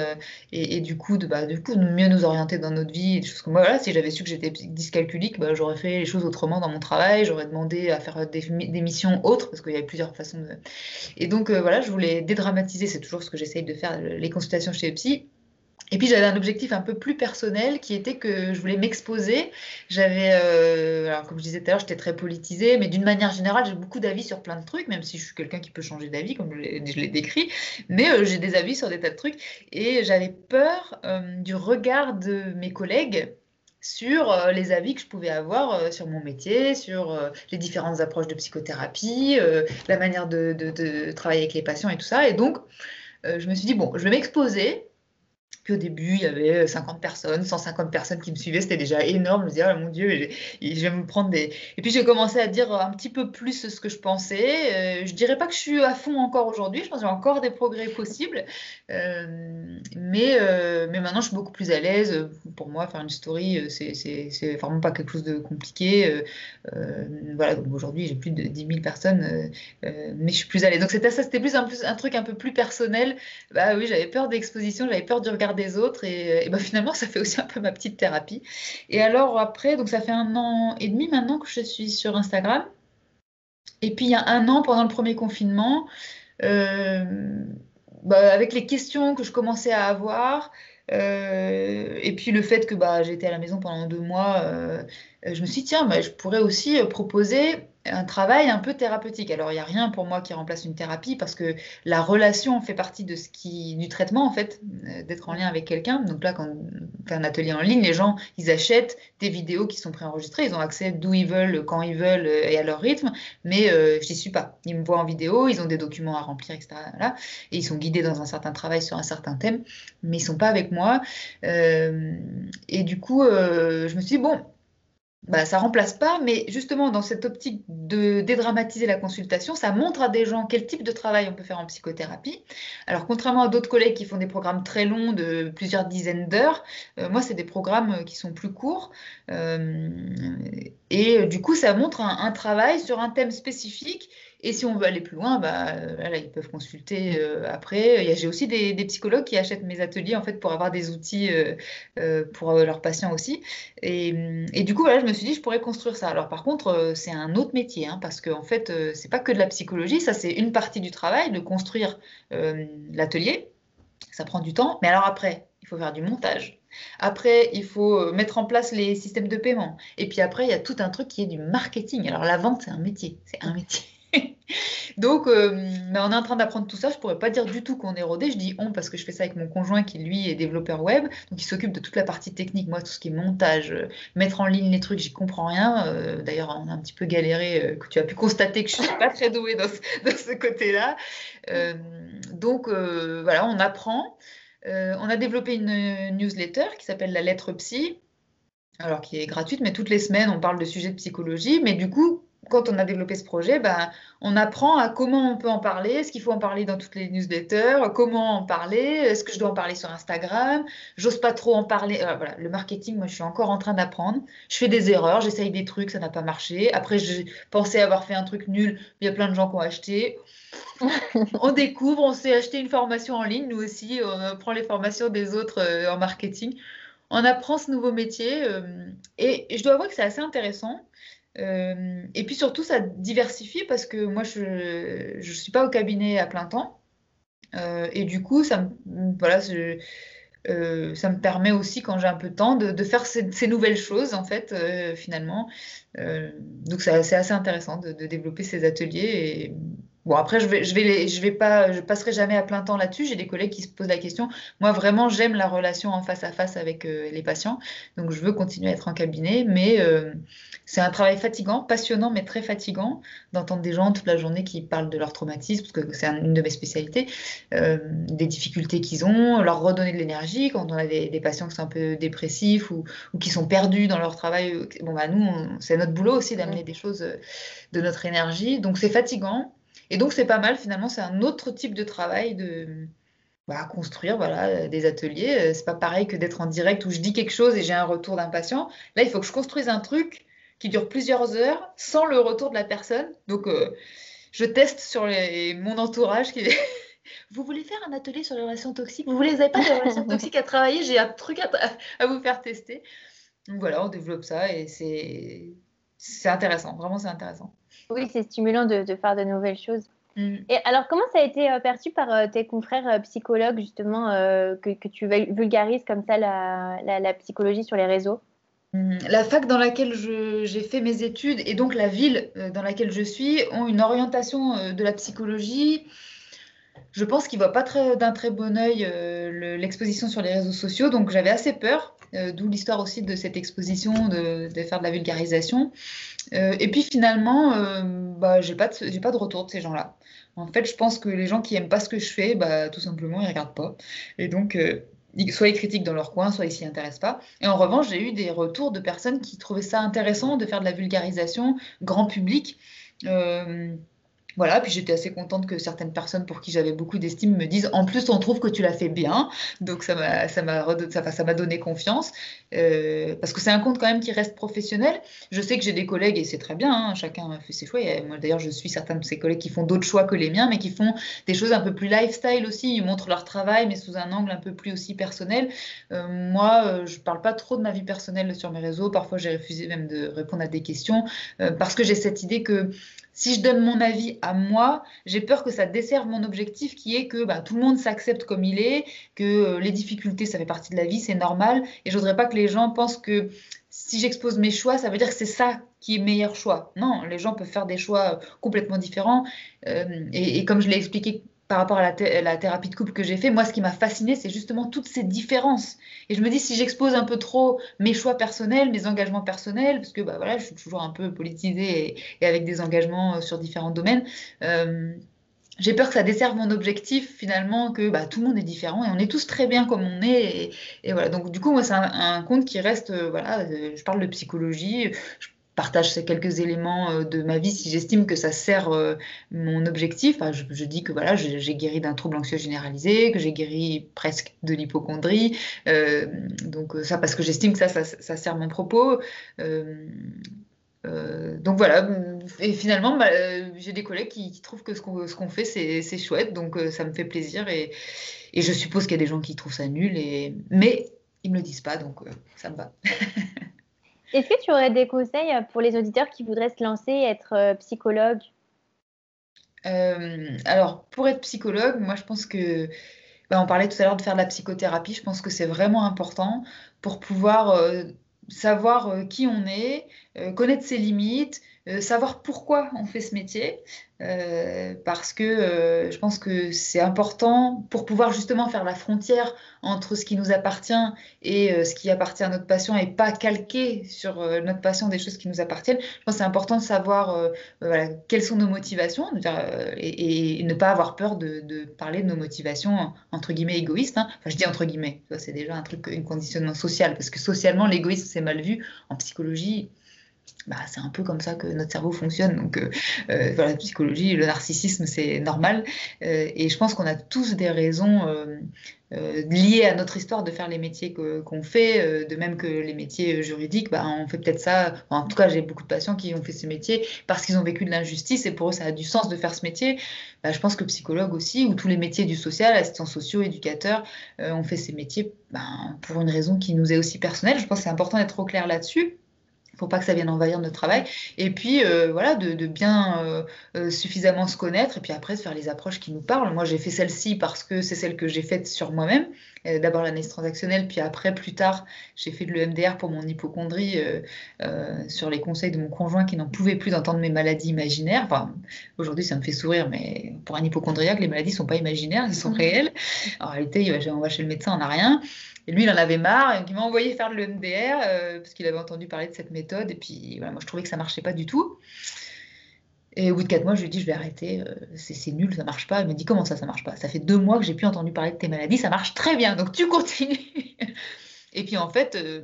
Speaker 2: et, du coup de bah, du coup mieux nous orienter dans notre vie. choses comme moi, voilà, si j'avais su que j'étais dyscalculique, bah, j'aurais fait les choses autrement dans mon travail, j'aurais demandé à faire des, missions autres parce qu'il y avait plusieurs façons de. Et donc voilà, je voulais dédramatiser, c'est toujours ce que j'essaye de faire, les consultations chez le psy et puis j'avais un objectif un peu plus personnel qui était que je voulais m'exposer. J'avais, euh, alors comme je disais tout à l'heure, j'étais très politisée, mais d'une manière générale, j'ai beaucoup d'avis sur plein de trucs, même si je suis quelqu'un qui peut changer d'avis, comme je l'ai décrit. Mais euh, j'ai des avis sur des tas de trucs. Et j'avais peur euh, du regard de mes collègues sur les avis que je pouvais avoir sur mon métier, sur les différentes approches de psychothérapie, la manière de, travailler avec les patients et tout ça. Et donc, je me suis dit, bon, je vais m'exposer au début, il y avait 50 personnes, 150 personnes qui me suivaient, c'était déjà énorme. Je me disais, oh mon Dieu, je vais me prendre des. Et puis j'ai commencé à dire un petit peu plus ce que je pensais. Euh, je dirais pas que je suis à fond encore aujourd'hui, je pense y a encore des progrès possibles. Euh, mais, euh, mais maintenant, je suis beaucoup plus à l'aise. Pour moi, faire une story, c'est vraiment pas quelque chose de compliqué. voilà, aujourd'hui, j'ai plus de 10 000 personnes, mais je suis plus à l'aise. Donc c'était ça, c'était plus un, plus un truc un peu plus personnel. Bah oui, j'avais peur d'exposition, j'avais peur du regard des autres et, ben finalement ça fait aussi un peu ma petite thérapie. Et alors après, donc ça fait un an et demi maintenant que je suis sur Instagram. Et puis il y a un an pendant le premier confinement, euh, bah, avec les questions que je commençais à avoir, euh, et puis le fait que bah, j'étais à la maison pendant deux mois, euh, je me suis dit, tiens, bah, je pourrais aussi proposer un travail un peu thérapeutique. Alors, il n'y a rien pour moi qui remplace une thérapie parce que la relation fait partie de ce qui, du traitement, en fait, euh, d'être en lien avec quelqu'un. Donc là, quand on fait un atelier en ligne, les gens, ils achètent des vidéos qui sont préenregistrées. Ils ont accès d'où ils veulent, quand ils veulent euh, et à leur rythme. Mais euh, je n'y suis pas. Ils me voient en vidéo, ils ont des documents à remplir, etc. et ils sont guidés dans un certain travail sur un certain thème, mais ils ne sont pas avec moi. et du coup, je me suis dit, bon, bah, ça remplace pas, mais justement dans cette optique de dédramatiser la consultation, ça montre à des gens quel type de travail on peut faire en psychothérapie. Alors contrairement à d'autres collègues qui font des programmes très longs de plusieurs dizaines d'heures, euh, moi c'est des programmes qui sont plus courts. Euh, et du coup ça montre un, travail sur un thème spécifique et si on veut aller plus loin, bah, là, ils peuvent consulter euh, après. J'ai aussi des, psychologues qui achètent mes ateliers en fait pour avoir des outils euh, euh, pour leurs patients aussi. Et, du coup, voilà, je me suis dit, je pourrais construire ça. Alors par contre, c'est un autre métier hein, parce qu'en en fait, c'est pas que de la psychologie. Ça, c'est une partie du travail de construire l'atelier. Ça prend du temps. Mais alors après, il faut faire du montage. Après, il faut mettre en place les systèmes de paiement. Et puis après, il y a tout un truc qui est du marketing. Alors la vente, c'est un métier. C'est un métier. Donc, euh, on est en train d'apprendre tout ça. Je pourrais pas dire du tout qu'on est rodé. Je dis on parce que je fais ça avec mon conjoint qui lui est développeur web, donc il s'occupe de toute la partie technique. Moi, tout ce qui est montage, euh, mettre en ligne les trucs, j'y comprends rien. Euh, d'ailleurs, on a un petit peu galéré. que tu as pu constater que je suis pas très douée dans ce, côté-là. donc voilà, on apprend. on a développé une newsletter qui s'appelle la lettre psy alors qui est gratuite, mais toutes les semaines, on parle de sujets de psychologie. Mais du coup, quand on a développé ce projet, ben, on apprend à comment on peut en parler, est-ce qu'il faut en parler dans toutes les newsletters, comment en parler, est-ce que je dois en parler sur Instagram, j'ose pas trop en parler. Euh, voilà, le marketing, moi je suis encore en train d'apprendre. Je fais des erreurs, j'essaye des trucs, ça n'a pas marché. Après, j'ai pensé avoir fait un truc nul, il y a plein de gens qui ont acheté. on découvre, on sait acheter une formation en ligne, nous aussi, on prend les formations des autres euh, en marketing. On apprend ce nouveau métier euh, et je dois avouer que c'est assez intéressant. Euh, et puis surtout, ça diversifie parce que moi, je ne suis pas au cabinet à plein temps. Euh, et du coup, ça me, voilà, euh, ça me permet aussi, quand j'ai un peu de temps, de, faire ces, nouvelles choses, en fait, finalement. donc, c'est assez intéressant de, développer ces ateliers. Bon, après, je vais, je vais, je vais pas, je passerai jamais à plein temps là-dessus. J'ai des collègues qui se posent la question. Moi, vraiment, j'aime la relation en face à face avec euh, les patients. Donc, je veux continuer à être en cabinet, mais euh, c'est un travail fatigant, passionnant, mais très fatigant d'entendre des gens toute la journée qui parlent de leur traumatisme, parce que c'est une de mes spécialités, euh, des difficultés qu'ils ont, leur redonner de l'énergie quand on a des, patients qui sont un peu dépressifs ou, qui sont perdus dans leur travail. Bon, bah, nous, c'est notre boulot aussi d'amener des choses de notre énergie. Donc, c'est fatigant. Et donc, c'est pas mal, finalement, c'est un autre type de travail de bah, construire voilà, des ateliers. Euh, c'est pas pareil que d'être en direct où je dis quelque chose et j'ai un retour d'un patient. Là, il faut que je construise un truc qui dure plusieurs heures sans le retour de la personne. Donc, euh, je teste sur les, mon entourage qui Vous voulez faire un atelier sur les relations toxiques? Vous n'avez pas de relations toxiques à travailler? J'ai un truc à, à, vous faire tester. Donc voilà, on développe ça et c'est intéressant. Vraiment, c'est intéressant.
Speaker 3: Oui, c'est stimulant de, faire de nouvelles choses. Mm. Et alors, comment ça a été euh, perçu par euh, tes confrères euh, psychologues, justement, que, tu vulgarises comme ça la, psychologie sur les réseaux?
Speaker 2: Mm. la fac dans laquelle j'ai fait mes études et donc la ville dans laquelle je suis ont une orientation de la psychologie. Je pense qu'ils ne voient pas d'un très bon œil l'exposition sur les réseaux sociaux, donc j'avais assez peur, d'où l'histoire aussi de cette exposition, de, faire de la vulgarisation. Euh, et puis finalement, euh, bah, j'ai pas, de, pas de retour de ces gens-là. En fait, je pense que les gens qui aiment pas ce que je fais, bah, tout simplement, ils regardent pas. Et donc, euh, soit ils critiquent dans leur coin, soit ils s'y intéressent pas. Et en revanche, j'ai eu des retours de personnes qui trouvaient ça intéressant de faire de la vulgarisation grand public. Voilà, puis j'étais assez contente que certaines personnes pour qui j'avais beaucoup d'estime me disent en plus on trouve que tu l'as fait bien, donc ça m'a ça m'a ça, donné confiance euh, parce que c'est un compte quand même qui reste professionnel. Je sais que j'ai des collègues et c'est très bien, hein, chacun fait ses choix. moi d'ailleurs je suis certains de ces collègues qui font d'autres choix que les miens, mais qui font des choses un peu plus lifestyle aussi. Ils montrent leur travail mais sous un angle un peu plus aussi personnel. Euh, moi euh, je parle pas trop de ma vie personnelle sur mes réseaux. Parfois j'ai refusé même de répondre à des questions parce que j'ai cette idée que si je donne mon avis à moi, j'ai peur que ça desserve mon objectif qui est que bah, tout le monde s'accepte comme il est, que euh, les difficultés, ça fait partie de la vie, c'est normal. Et je voudrais pas que les gens pensent que si j'expose mes choix, ça veut dire que c'est ça qui est meilleur choix. Non, les gens peuvent faire des choix euh, complètement différents. Euh, et, et, comme je l'ai expliqué par rapport à la, thérapie de couple que j'ai fait, moi, ce qui m'a fasciné, c'est justement toutes ces différences. Et je me dis, si j'expose un peu trop mes choix personnels, mes engagements personnels, parce que bah, voilà, je suis toujours un peu politisée et, avec des engagements euh, sur différents domaines, euh, j'ai peur que ça desserve mon objectif finalement, que bah, tout le monde est différent et on est tous très bien comme on est. Et, voilà. Donc du coup, moi, c'est un, compte qui reste, euh, voilà, je parle de psychologie. Je partage ces quelques éléments euh, de ma vie si j'estime que ça sert euh, mon objectif. je, dis que voilà, j'ai guéri d'un trouble anxieux généralisé, que j'ai guéri presque de l'hypochondrie. Euh, donc ça parce que j'estime que ça, ça, sert mon propos. donc voilà, et finalement, bah, j'ai des collègues qui, trouvent que ce qu'on fait, c'est chouette, donc ça me fait plaisir. Et, et je suppose qu'il y a des gens qui trouvent ça nul, et... mais ils ne me le disent pas, donc ça me va.
Speaker 3: Est-ce que tu aurais des conseils pour les auditeurs qui voudraient se lancer être euh, psychologue?
Speaker 2: Euh, Alors, pour être psychologue, moi je pense que, bah, on parlait tout à l'heure de faire de la psychothérapie, je pense que c'est vraiment important pour pouvoir euh, savoir qui on est, connaître ses limites, savoir pourquoi on fait ce métier. Euh, parce que euh, je pense que c'est important pour pouvoir justement faire la frontière entre ce qui nous appartient et euh, ce qui appartient à notre patient et pas calquer sur notre patient des choses qui nous appartiennent. Je pense que c'est important de savoir quelles sont nos motivations et, ne pas avoir peur de, de, parler de nos motivations entre guillemets égoïstes. Hein. Enfin, je dis entre guillemets, c'est déjà un truc, un conditionnement social parce que socialement l'égoïsme c'est mal vu. En psychologie, bah, c'est un peu comme ça que notre cerveau fonctionne. Donc, euh, euh, la psychologie, le narcissisme, c'est normal. Euh, et je pense qu'on a tous des raisons liées à notre histoire de faire les métiers qu'on fait, de même que les métiers juridiques. Bah, on fait peut-être ça. en tout cas, j'ai beaucoup de patients qui ont fait ce métier parce qu'ils ont vécu de l'injustice et pour eux, ça a du sens de faire ce métier. Bah, je pense que psychologue aussi, ou tous les métiers du social, assistants sociaux, éducateurs, ont fait ces métiers bah, pour une raison qui nous est aussi personnelle. Je pense que c'est important d'être au clair là-dessus faut pas que ça vienne envahir notre travail. Et puis, euh, voilà, de, bien euh, euh, suffisamment se connaître et puis après de faire les approches qui nous parlent. Moi, j'ai fait celle-ci parce que c'est celle que j'ai faite sur moi-même. D'abord l'analyse transactionnelle, puis après, plus tard, j'ai fait de l'EMDR pour mon hypochondrie sur les conseils de mon conjoint qui n'en pouvait plus d'entendre mes maladies imaginaires. Enfin, aujourd'hui, ça me fait sourire, mais pour un hypochondriaque, les maladies ne sont pas imaginaires, elles sont mmh. réelles. En réalité, on va chez le médecin, on n'a rien. Et lui, il en avait marre, il m'a envoyé faire de l'EMDR parce qu'il avait entendu parler de cette méthode. Et puis, voilà, moi, je trouvais que ça marchait pas du tout. Et au bout de quatre mois, je lui ai dit, je vais arrêter, euh, c'est nul, ça marche pas. Elle me dit, comment ça, ça marche pas? Ça fait deux mois que j'ai plus entendu parler de tes maladies, ça marche très bien, donc tu continues. et puis en fait, euh,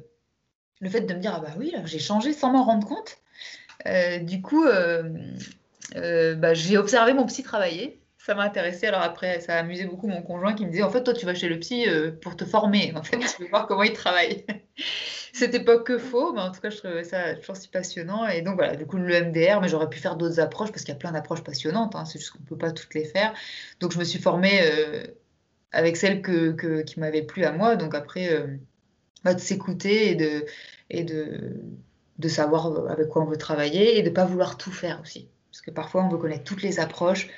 Speaker 2: le fait de me dire, ah bah oui, j'ai changé sans m'en rendre compte, euh, du coup, bah, j'ai observé mon psy travailler. Ça m'a intéressé. Alors après, ça a amusé beaucoup mon conjoint qui me disait, en fait, toi, tu vas chez le psy pour te former. En fait, tu veux voir comment il travaille. C'était pas que faux, mais en tout cas, je trouvais ça toujours si passionnant. Et donc voilà, du coup, le MDR, mais j'aurais pu faire d'autres approches parce qu'il y a plein d'approches passionnantes. Hein, c'est juste qu'on peut pas toutes les faire. Donc je me suis formée euh, avec celle que, qui m'avait plu à moi. Donc après, euh, bah, de s'écouter et de, et de, de savoir euh, avec quoi on veut travailler et de pas vouloir tout faire aussi. Parce que parfois, on veut connaître toutes les approches.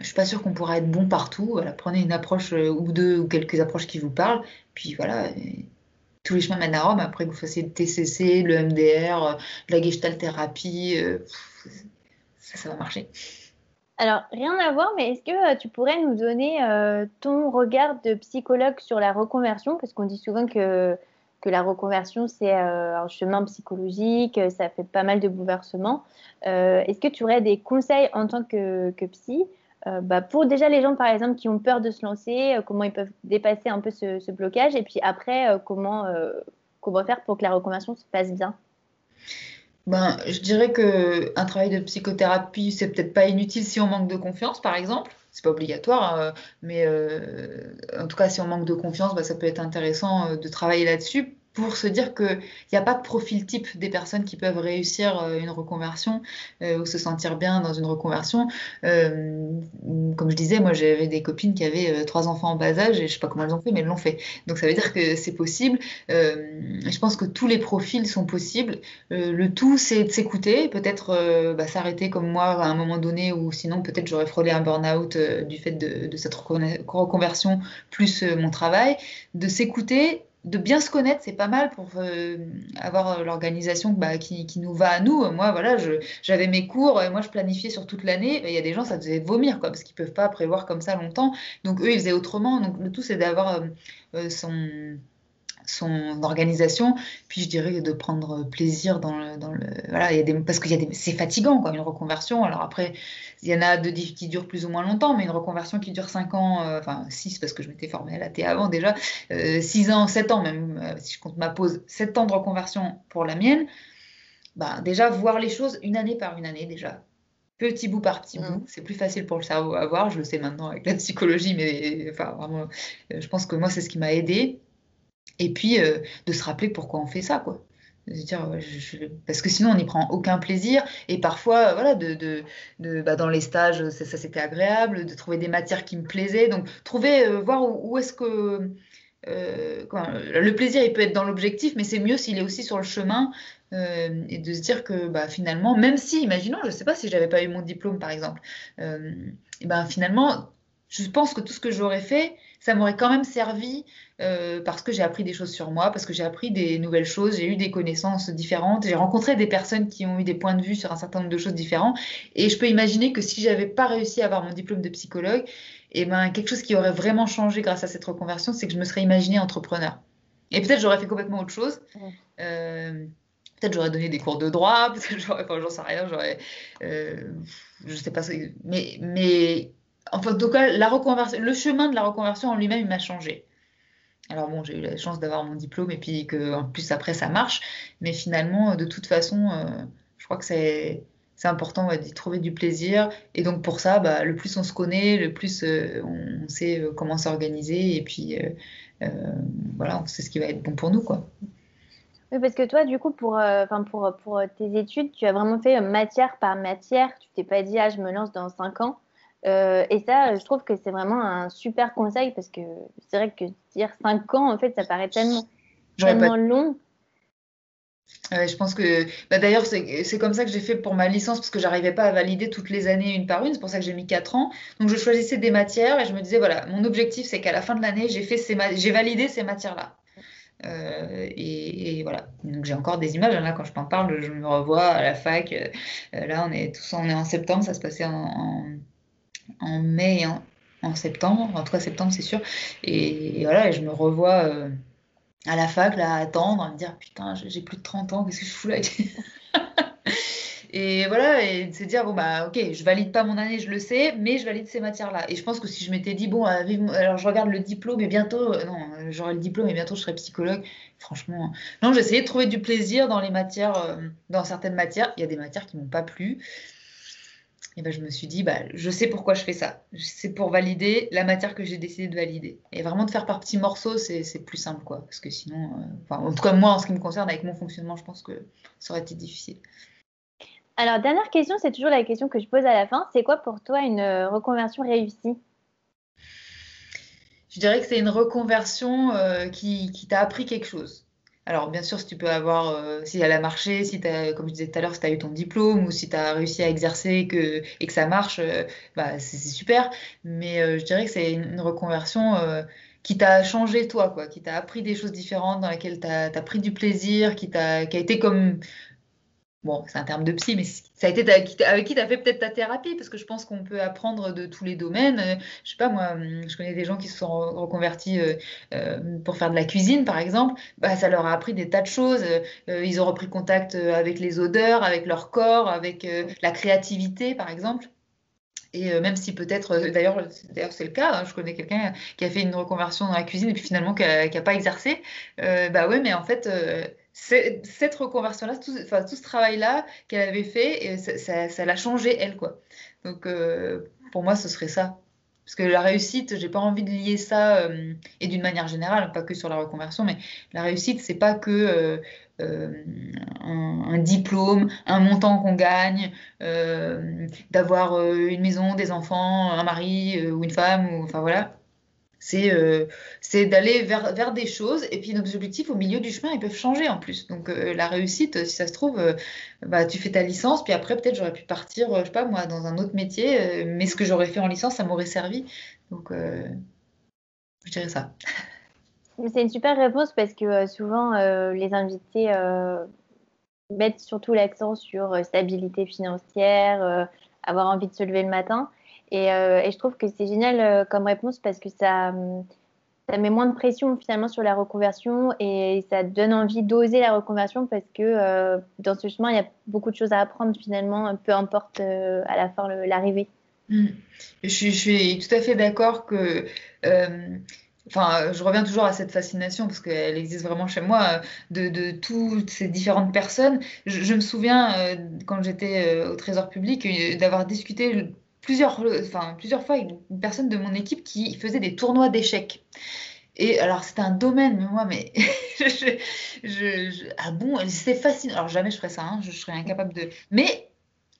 Speaker 2: Je suis pas sûre qu'on pourra être bon partout. Voilà, prenez une approche ou deux ou quelques approches qui vous parlent. Puis voilà tous les chemins mènent à Rome. Après que vous fassiez le TCC, le MDR, euh, la gestalt thérapie, euh, ça, va marcher.
Speaker 3: Alors, rien à voir, mais est-ce que euh, tu pourrais nous donner ton regard de psychologue sur la reconversion? Parce qu'on dit souvent que, que la reconversion, c'est un chemin psychologique, ça fait pas mal de bouleversements. est-ce que tu aurais des conseils en tant que, que psy euh, bah, pour déjà les gens, par exemple, qui ont peur de se lancer, euh, comment ils peuvent dépasser un peu ce, blocage, et puis après, euh, comment, comment faire pour que la reconversion se passe bien?
Speaker 2: Ben, je dirais que un travail de psychothérapie, c'est peut-être pas inutile si on manque de confiance, par exemple. C'est pas obligatoire, hein, mais en tout cas, si on manque de confiance, ben, ça peut être intéressant de travailler là-dessus pour se dire qu'il n'y a pas de profil type des personnes qui peuvent réussir euh, une reconversion euh, ou se sentir bien dans une reconversion. Euh, comme je disais, moi j'avais des copines qui avaient trois enfants en bas âge et je ne sais pas comment elles ont fait, mais elles l'ont fait. Donc ça veut dire que c'est possible. je pense que tous les profils sont possibles. le tout, c'est de s'écouter, peut-être bah, s'arrêter comme moi à un moment donné ou sinon peut-être j'aurais frôlé un burn-out du fait de, de, cette reconversion plus mon travail, de s'écouter de bien se connaître, c'est pas mal pour euh, avoir l'organisation bah, qui, nous va à nous. Moi, voilà, j'avais mes cours et moi, je planifiais sur toute l'année. Il y a des gens, ça devait vomir, quoi, parce qu'ils peuvent pas prévoir comme ça longtemps. Donc, eux, ils faisaient autrement. Donc, le tout, c'est d'avoir euh, euh, son son organisation, puis je dirais de prendre plaisir dans le, dans le voilà, il y a des, parce des, c'est fatigant quoi, une reconversion. Alors après, il y en a de qui durent plus ou moins longtemps, mais une reconversion qui dure 5 ans, euh, enfin 6 parce que je m'étais formée à la T avant déjà, 6 euh, ans, 7 ans même, euh, si je compte ma pause, 7 ans de reconversion pour la mienne, bah, déjà voir les choses une année par une année déjà. Petit bout par petit bout, mmh. c'est plus facile pour le cerveau à voir. Je le sais maintenant avec la psychologie, mais enfin vraiment, je pense que moi c'est ce qui m'a aidé et puis euh, de se rappeler pourquoi on fait ça, quoi. Parce que sinon on n'y prend aucun plaisir et parfois voilà de, de bah, dans les stages ça, c'était agréable de trouver des matières qui me plaisaient donc trouver euh, voir où, est-ce que euh, le plaisir il peut être dans l'objectif mais c'est mieux s'il est aussi sur le chemin et de se dire que bah, finalement même si imaginons je sais pas si j'avais pas eu mon diplôme par exemple et ben finalement je pense que tout ce que j'aurais fait ça m'aurait quand même servi euh, parce que j'ai appris des choses sur moi, parce que j'ai appris des nouvelles choses, j'ai eu des connaissances différentes, j'ai rencontré des personnes qui ont eu des points de vue sur un certain nombre de choses différentes. Et je peux imaginer que si j'avais pas réussi à avoir mon diplôme de psychologue, et eh ben, quelque chose qui aurait vraiment changé grâce à cette reconversion, c'est que je me serais imaginé entrepreneur. Et peut-être j'aurais fait complètement autre chose. Euh, peut-être j'aurais donné des cours de droit, peut-être j'aurais, enfin, j'en sais rien, j'aurais, euh, je sais pas, mais, mais enfin, cas, la reconversion, le chemin de la reconversion en lui-même, il m'a changé. Alors bon, j'ai eu la chance d'avoir mon diplôme et puis que en plus après ça marche, mais finalement, de toute façon, euh, je crois que c'est important d'y trouver du plaisir. Et donc pour ça, bah, le plus on se connaît, le plus euh, on sait euh, comment s'organiser et puis voilà, c'est ce qui va être bon pour nous, quoi.
Speaker 3: Oui, parce que toi, du coup, pour, pour, pour tes études, tu as vraiment fait matière par matière. Tu t'es pas dit, ah, je me lance dans 5 ans. Euh, et ça, je trouve que c'est vraiment un super conseil parce que c'est vrai que dire 5 ans, en fait, ça paraît tellement, tellement long.
Speaker 2: je pense que bah, d'ailleurs c'est comme ça que j'ai fait pour ma licence parce que j'arrivais pas à valider toutes les années une par une, c'est pour ça que j'ai mis 4 ans. Donc je choisissais des matières et je me disais voilà, mon objectif c'est qu'à la fin de l'année, j'ai fait j'ai validé ces matières-là. Euh, et, voilà. Donc j'ai encore des images. Là, quand je t'en parle, je me revois à la fac. Euh, là, on est tous on est en septembre. Ça se passait en, en, mai et en, septembre. En tout cas, septembre, c'est sûr. Et, voilà, et je me revois euh, à la fac, là, à attendre, à me dire putain, j'ai plus de 30 ans, qu'est-ce que je fous là? Et voilà, et de se dire, bon, bah, ok, je valide pas mon année, je le sais, mais je valide ces matières-là. Et je pense que si je m'étais dit, bon, euh, alors je regarde le diplôme et bientôt, euh, non, j'aurai le diplôme et bientôt je serai psychologue, franchement, non, j'essayais de trouver du plaisir dans les matières, dans certaines matières. Il y a des matières qui m'ont pas plu. Et ben, je me suis dit, bah, je sais pourquoi je fais ça. C'est pour valider la matière que j'ai décidé de valider. Et vraiment de faire par petits morceaux, c'est plus simple, quoi. Parce que sinon, en tout cas, moi, en ce qui me concerne, avec mon fonctionnement, je pense que ça aurait été difficile.
Speaker 3: Alors, dernière question, c'est toujours la question que je pose à la fin. C'est quoi pour toi une euh, reconversion réussie?
Speaker 2: Je dirais que c'est une reconversion euh, qui, t'a appris quelque chose. Alors, bien sûr, si tu peux avoir, euh, si elle a marché, si as, comme je disais tout à l'heure, si tu as eu ton diplôme ou si tu as réussi à exercer et que ça marche, bah, c'est super. Mais je dirais que c'est une, reconversion qui t'a changé toi, quoi, qui t'a appris des choses différentes, dans lesquelles tu as, pris du plaisir, qui, a, qui a été comme Bon, c'est un terme de psy, mais ça a été avec qui tu as fait peut-être ta thérapie, parce que je pense qu'on peut apprendre de tous les domaines. Euh, je sais pas, moi, hum, je connais des gens qui se sont reconvertis euh, euh, pour faire de la cuisine, par exemple. Bah, ça leur a appris des tas de choses. ils ont repris contact avec les odeurs, avec leur corps, avec la créativité, par exemple. Et même si peut-être, d'ailleurs, d'ailleurs c'est le cas, hein, je connais quelqu'un qui a fait une reconversion dans la cuisine et puis finalement qui n'a pas exercé. bah ouais, mais en fait, cette reconversion-là, tout, ce travail-là qu'elle avait fait, ça, l'a changé elle, quoi. Donc, euh, pour moi, ce serait ça. Parce que la réussite, j'ai pas envie de lier ça, euh, et d'une manière générale, pas que sur la reconversion, mais la réussite, c'est pas que euh, un, diplôme, un montant qu'on gagne, d'avoir une maison, des enfants, un mari ou une femme, enfin voilà. Euh, c'est d'aller vers, vers des choses et puis nos objectifs au milieu du chemin ils peuvent changer en plus. Donc euh, la réussite si ça se trouve euh, bah, tu fais ta licence puis après peut-être j'aurais pu partir je sais pas moi dans un autre métier mais ce que j'aurais fait en licence ça m'aurait servi. Donc je dirais ça.
Speaker 3: C'est une super réponse parce que souvent les invités mettent surtout l'accent sur stabilité financière avoir envie de se lever le matin euh, et, je trouve que c'est génial euh, comme réponse parce que ça, ça met moins de pression finalement sur la reconversion et ça donne envie d'oser la reconversion parce que euh, dans ce chemin, il y a beaucoup de choses à apprendre finalement, peu importe à la fin l'arrivée.
Speaker 2: Mmh. Je, suis, tout à fait d'accord que enfin, je reviens toujours à cette fascination parce qu'elle existe vraiment chez moi de, toutes ces différentes personnes. Je me souviens quand j'étais au Trésor public d'avoir discuté plusieurs, enfin, plusieurs fois une personne de mon équipe qui faisait des tournois d'échecs. Et alors, c'était un domaine, mais moi, mais. je, ah bon, c'est fascinant. Alors, jamais je ferais ça, hein, je, serais incapable de. Mais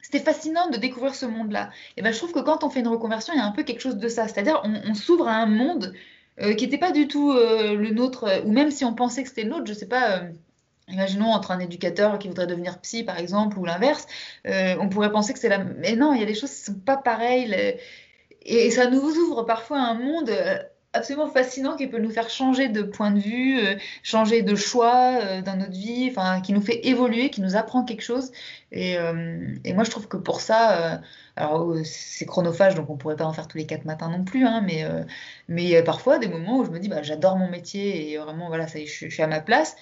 Speaker 2: c'était fascinant de découvrir ce monde-là. Et ben, je trouve que quand on fait une reconversion, il y a un peu quelque chose de ça. C'est-à-dire, on, s'ouvre à un monde euh, qui n'était pas du tout euh, le nôtre, euh, ou même si on pensait que c'était le nôtre, je sais pas Imaginons entre un éducateur qui voudrait devenir psy, par exemple, ou l'inverse, euh, on pourrait penser que c'est la... Mais non, il y a des choses qui ne sont pas pareilles. Et ça nous ouvre parfois un monde euh, absolument fascinant qui peut nous faire changer de point de vue, euh, changer de choix dans notre vie, enfin, qui nous fait évoluer, qui nous apprend quelque chose. Et, moi, je trouve que pour ça, alors c'est chronophage, donc on pourrait pas en faire tous les quatre matins non plus, hein, mais mais il y a parfois des moments où je me dis, bah, j'adore mon métier et vraiment, voilà, ça je suis à ma place.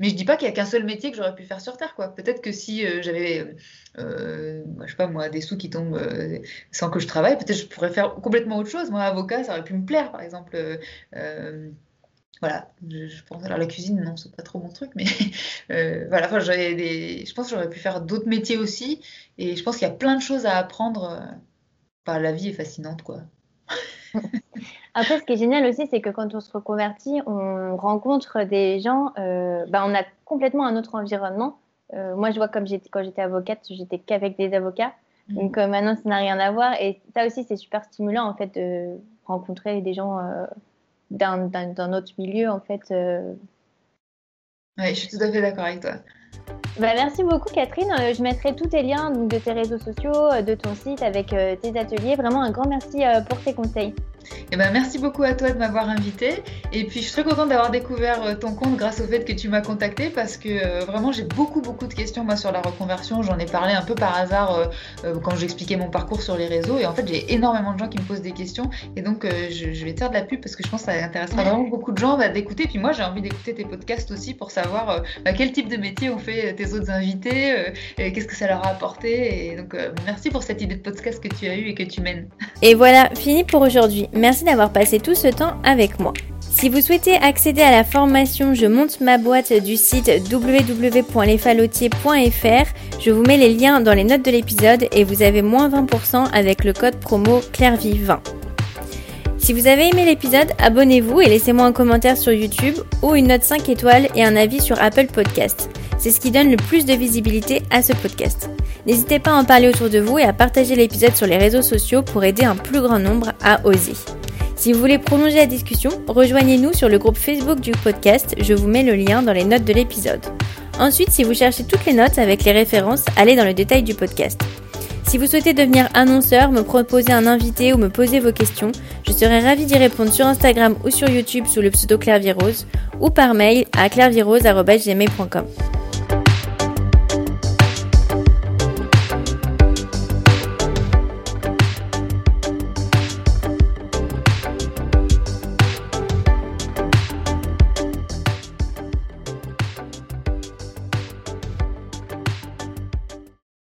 Speaker 2: Mais je dis pas qu'il y a qu'un seul métier que j'aurais pu faire sur Terre, quoi. Peut-être que si euh, j'avais, euh, je sais pas moi, des sous qui tombent euh, sans que je travaille, peut-être je pourrais faire complètement autre chose. Moi, avocat, ça aurait pu me plaire, par exemple. voilà, je, pense. Alors la cuisine, non, c'est pas trop mon truc, mais voilà. Enfin, des, je pense que j'aurais pu faire d'autres métiers aussi, et je pense qu'il y a plein de choses à apprendre. La vie est fascinante, quoi.
Speaker 3: Après, ce qui est génial aussi, c'est que quand on se reconvertit, on rencontre des gens, euh, bah, on a complètement un autre environnement. Euh, moi, je vois comme quand j'étais avocate, j'étais qu'avec des avocats. Mmh. Donc euh, maintenant, ça n'a rien à voir. Et ça aussi, c'est super stimulant, en fait, de rencontrer des gens d'un autre milieu, en fait.
Speaker 2: Oui, je suis tout à fait d'accord avec toi.
Speaker 1: Bah, merci beaucoup Catherine. Euh, je mettrai tous tes liens donc, de tes réseaux sociaux, euh, de ton site avec euh, tes ateliers. Vraiment un grand merci pour tes conseils.
Speaker 2: Eh ben, merci beaucoup à toi de m'avoir invité. Et puis, je suis très contente d'avoir découvert euh, ton compte grâce au fait que tu m'as contacté parce que euh, vraiment, j'ai beaucoup, beaucoup de questions moi, sur la reconversion. J'en ai parlé un peu par hasard euh, quand j'expliquais mon parcours sur les réseaux. Et en fait, j'ai énormément de gens qui me posent des questions. Et donc, je, vais te faire de la pub parce que je pense que ça intéressera vraiment beaucoup de gens d'écouter. Puis moi, j'ai envie d'écouter tes podcasts aussi pour savoir bah, quel type de métier ont fait tes autres invités, qu'est-ce que ça leur a apporté. Et donc, merci pour cette idée de podcast que tu as eue et que tu mènes.
Speaker 1: Et voilà, fini pour aujourd'hui. Merci d'avoir passé tout ce temps avec moi. Si vous souhaitez accéder à la formation Je monte ma boîte du site www.lesfalotiers.fr, je vous mets les liens dans les notes de l'épisode et vous avez moins 20% avec le code promo CLAIRVIE20. Si vous avez aimé l'épisode, abonnez-vous et laissez-moi un commentaire sur YouTube ou une note 5 étoiles et un avis sur Apple Podcast. C'est ce qui donne le plus de visibilité à ce podcast. N'hésitez pas à en parler autour de vous et à partager l'épisode sur les réseaux sociaux pour aider un plus grand nombre à oser. Si vous voulez prolonger la discussion, rejoignez-nous sur le groupe Facebook du podcast, je vous mets le lien dans les notes de l'épisode. Ensuite, si vous cherchez toutes les notes avec les références, allez dans le détail du podcast. Si vous souhaitez devenir annonceur, me proposer un invité ou me poser vos questions, je serai ravie d'y répondre sur Instagram ou sur YouTube sous le pseudo Claire ou par mail à clairvirose.gmail.com.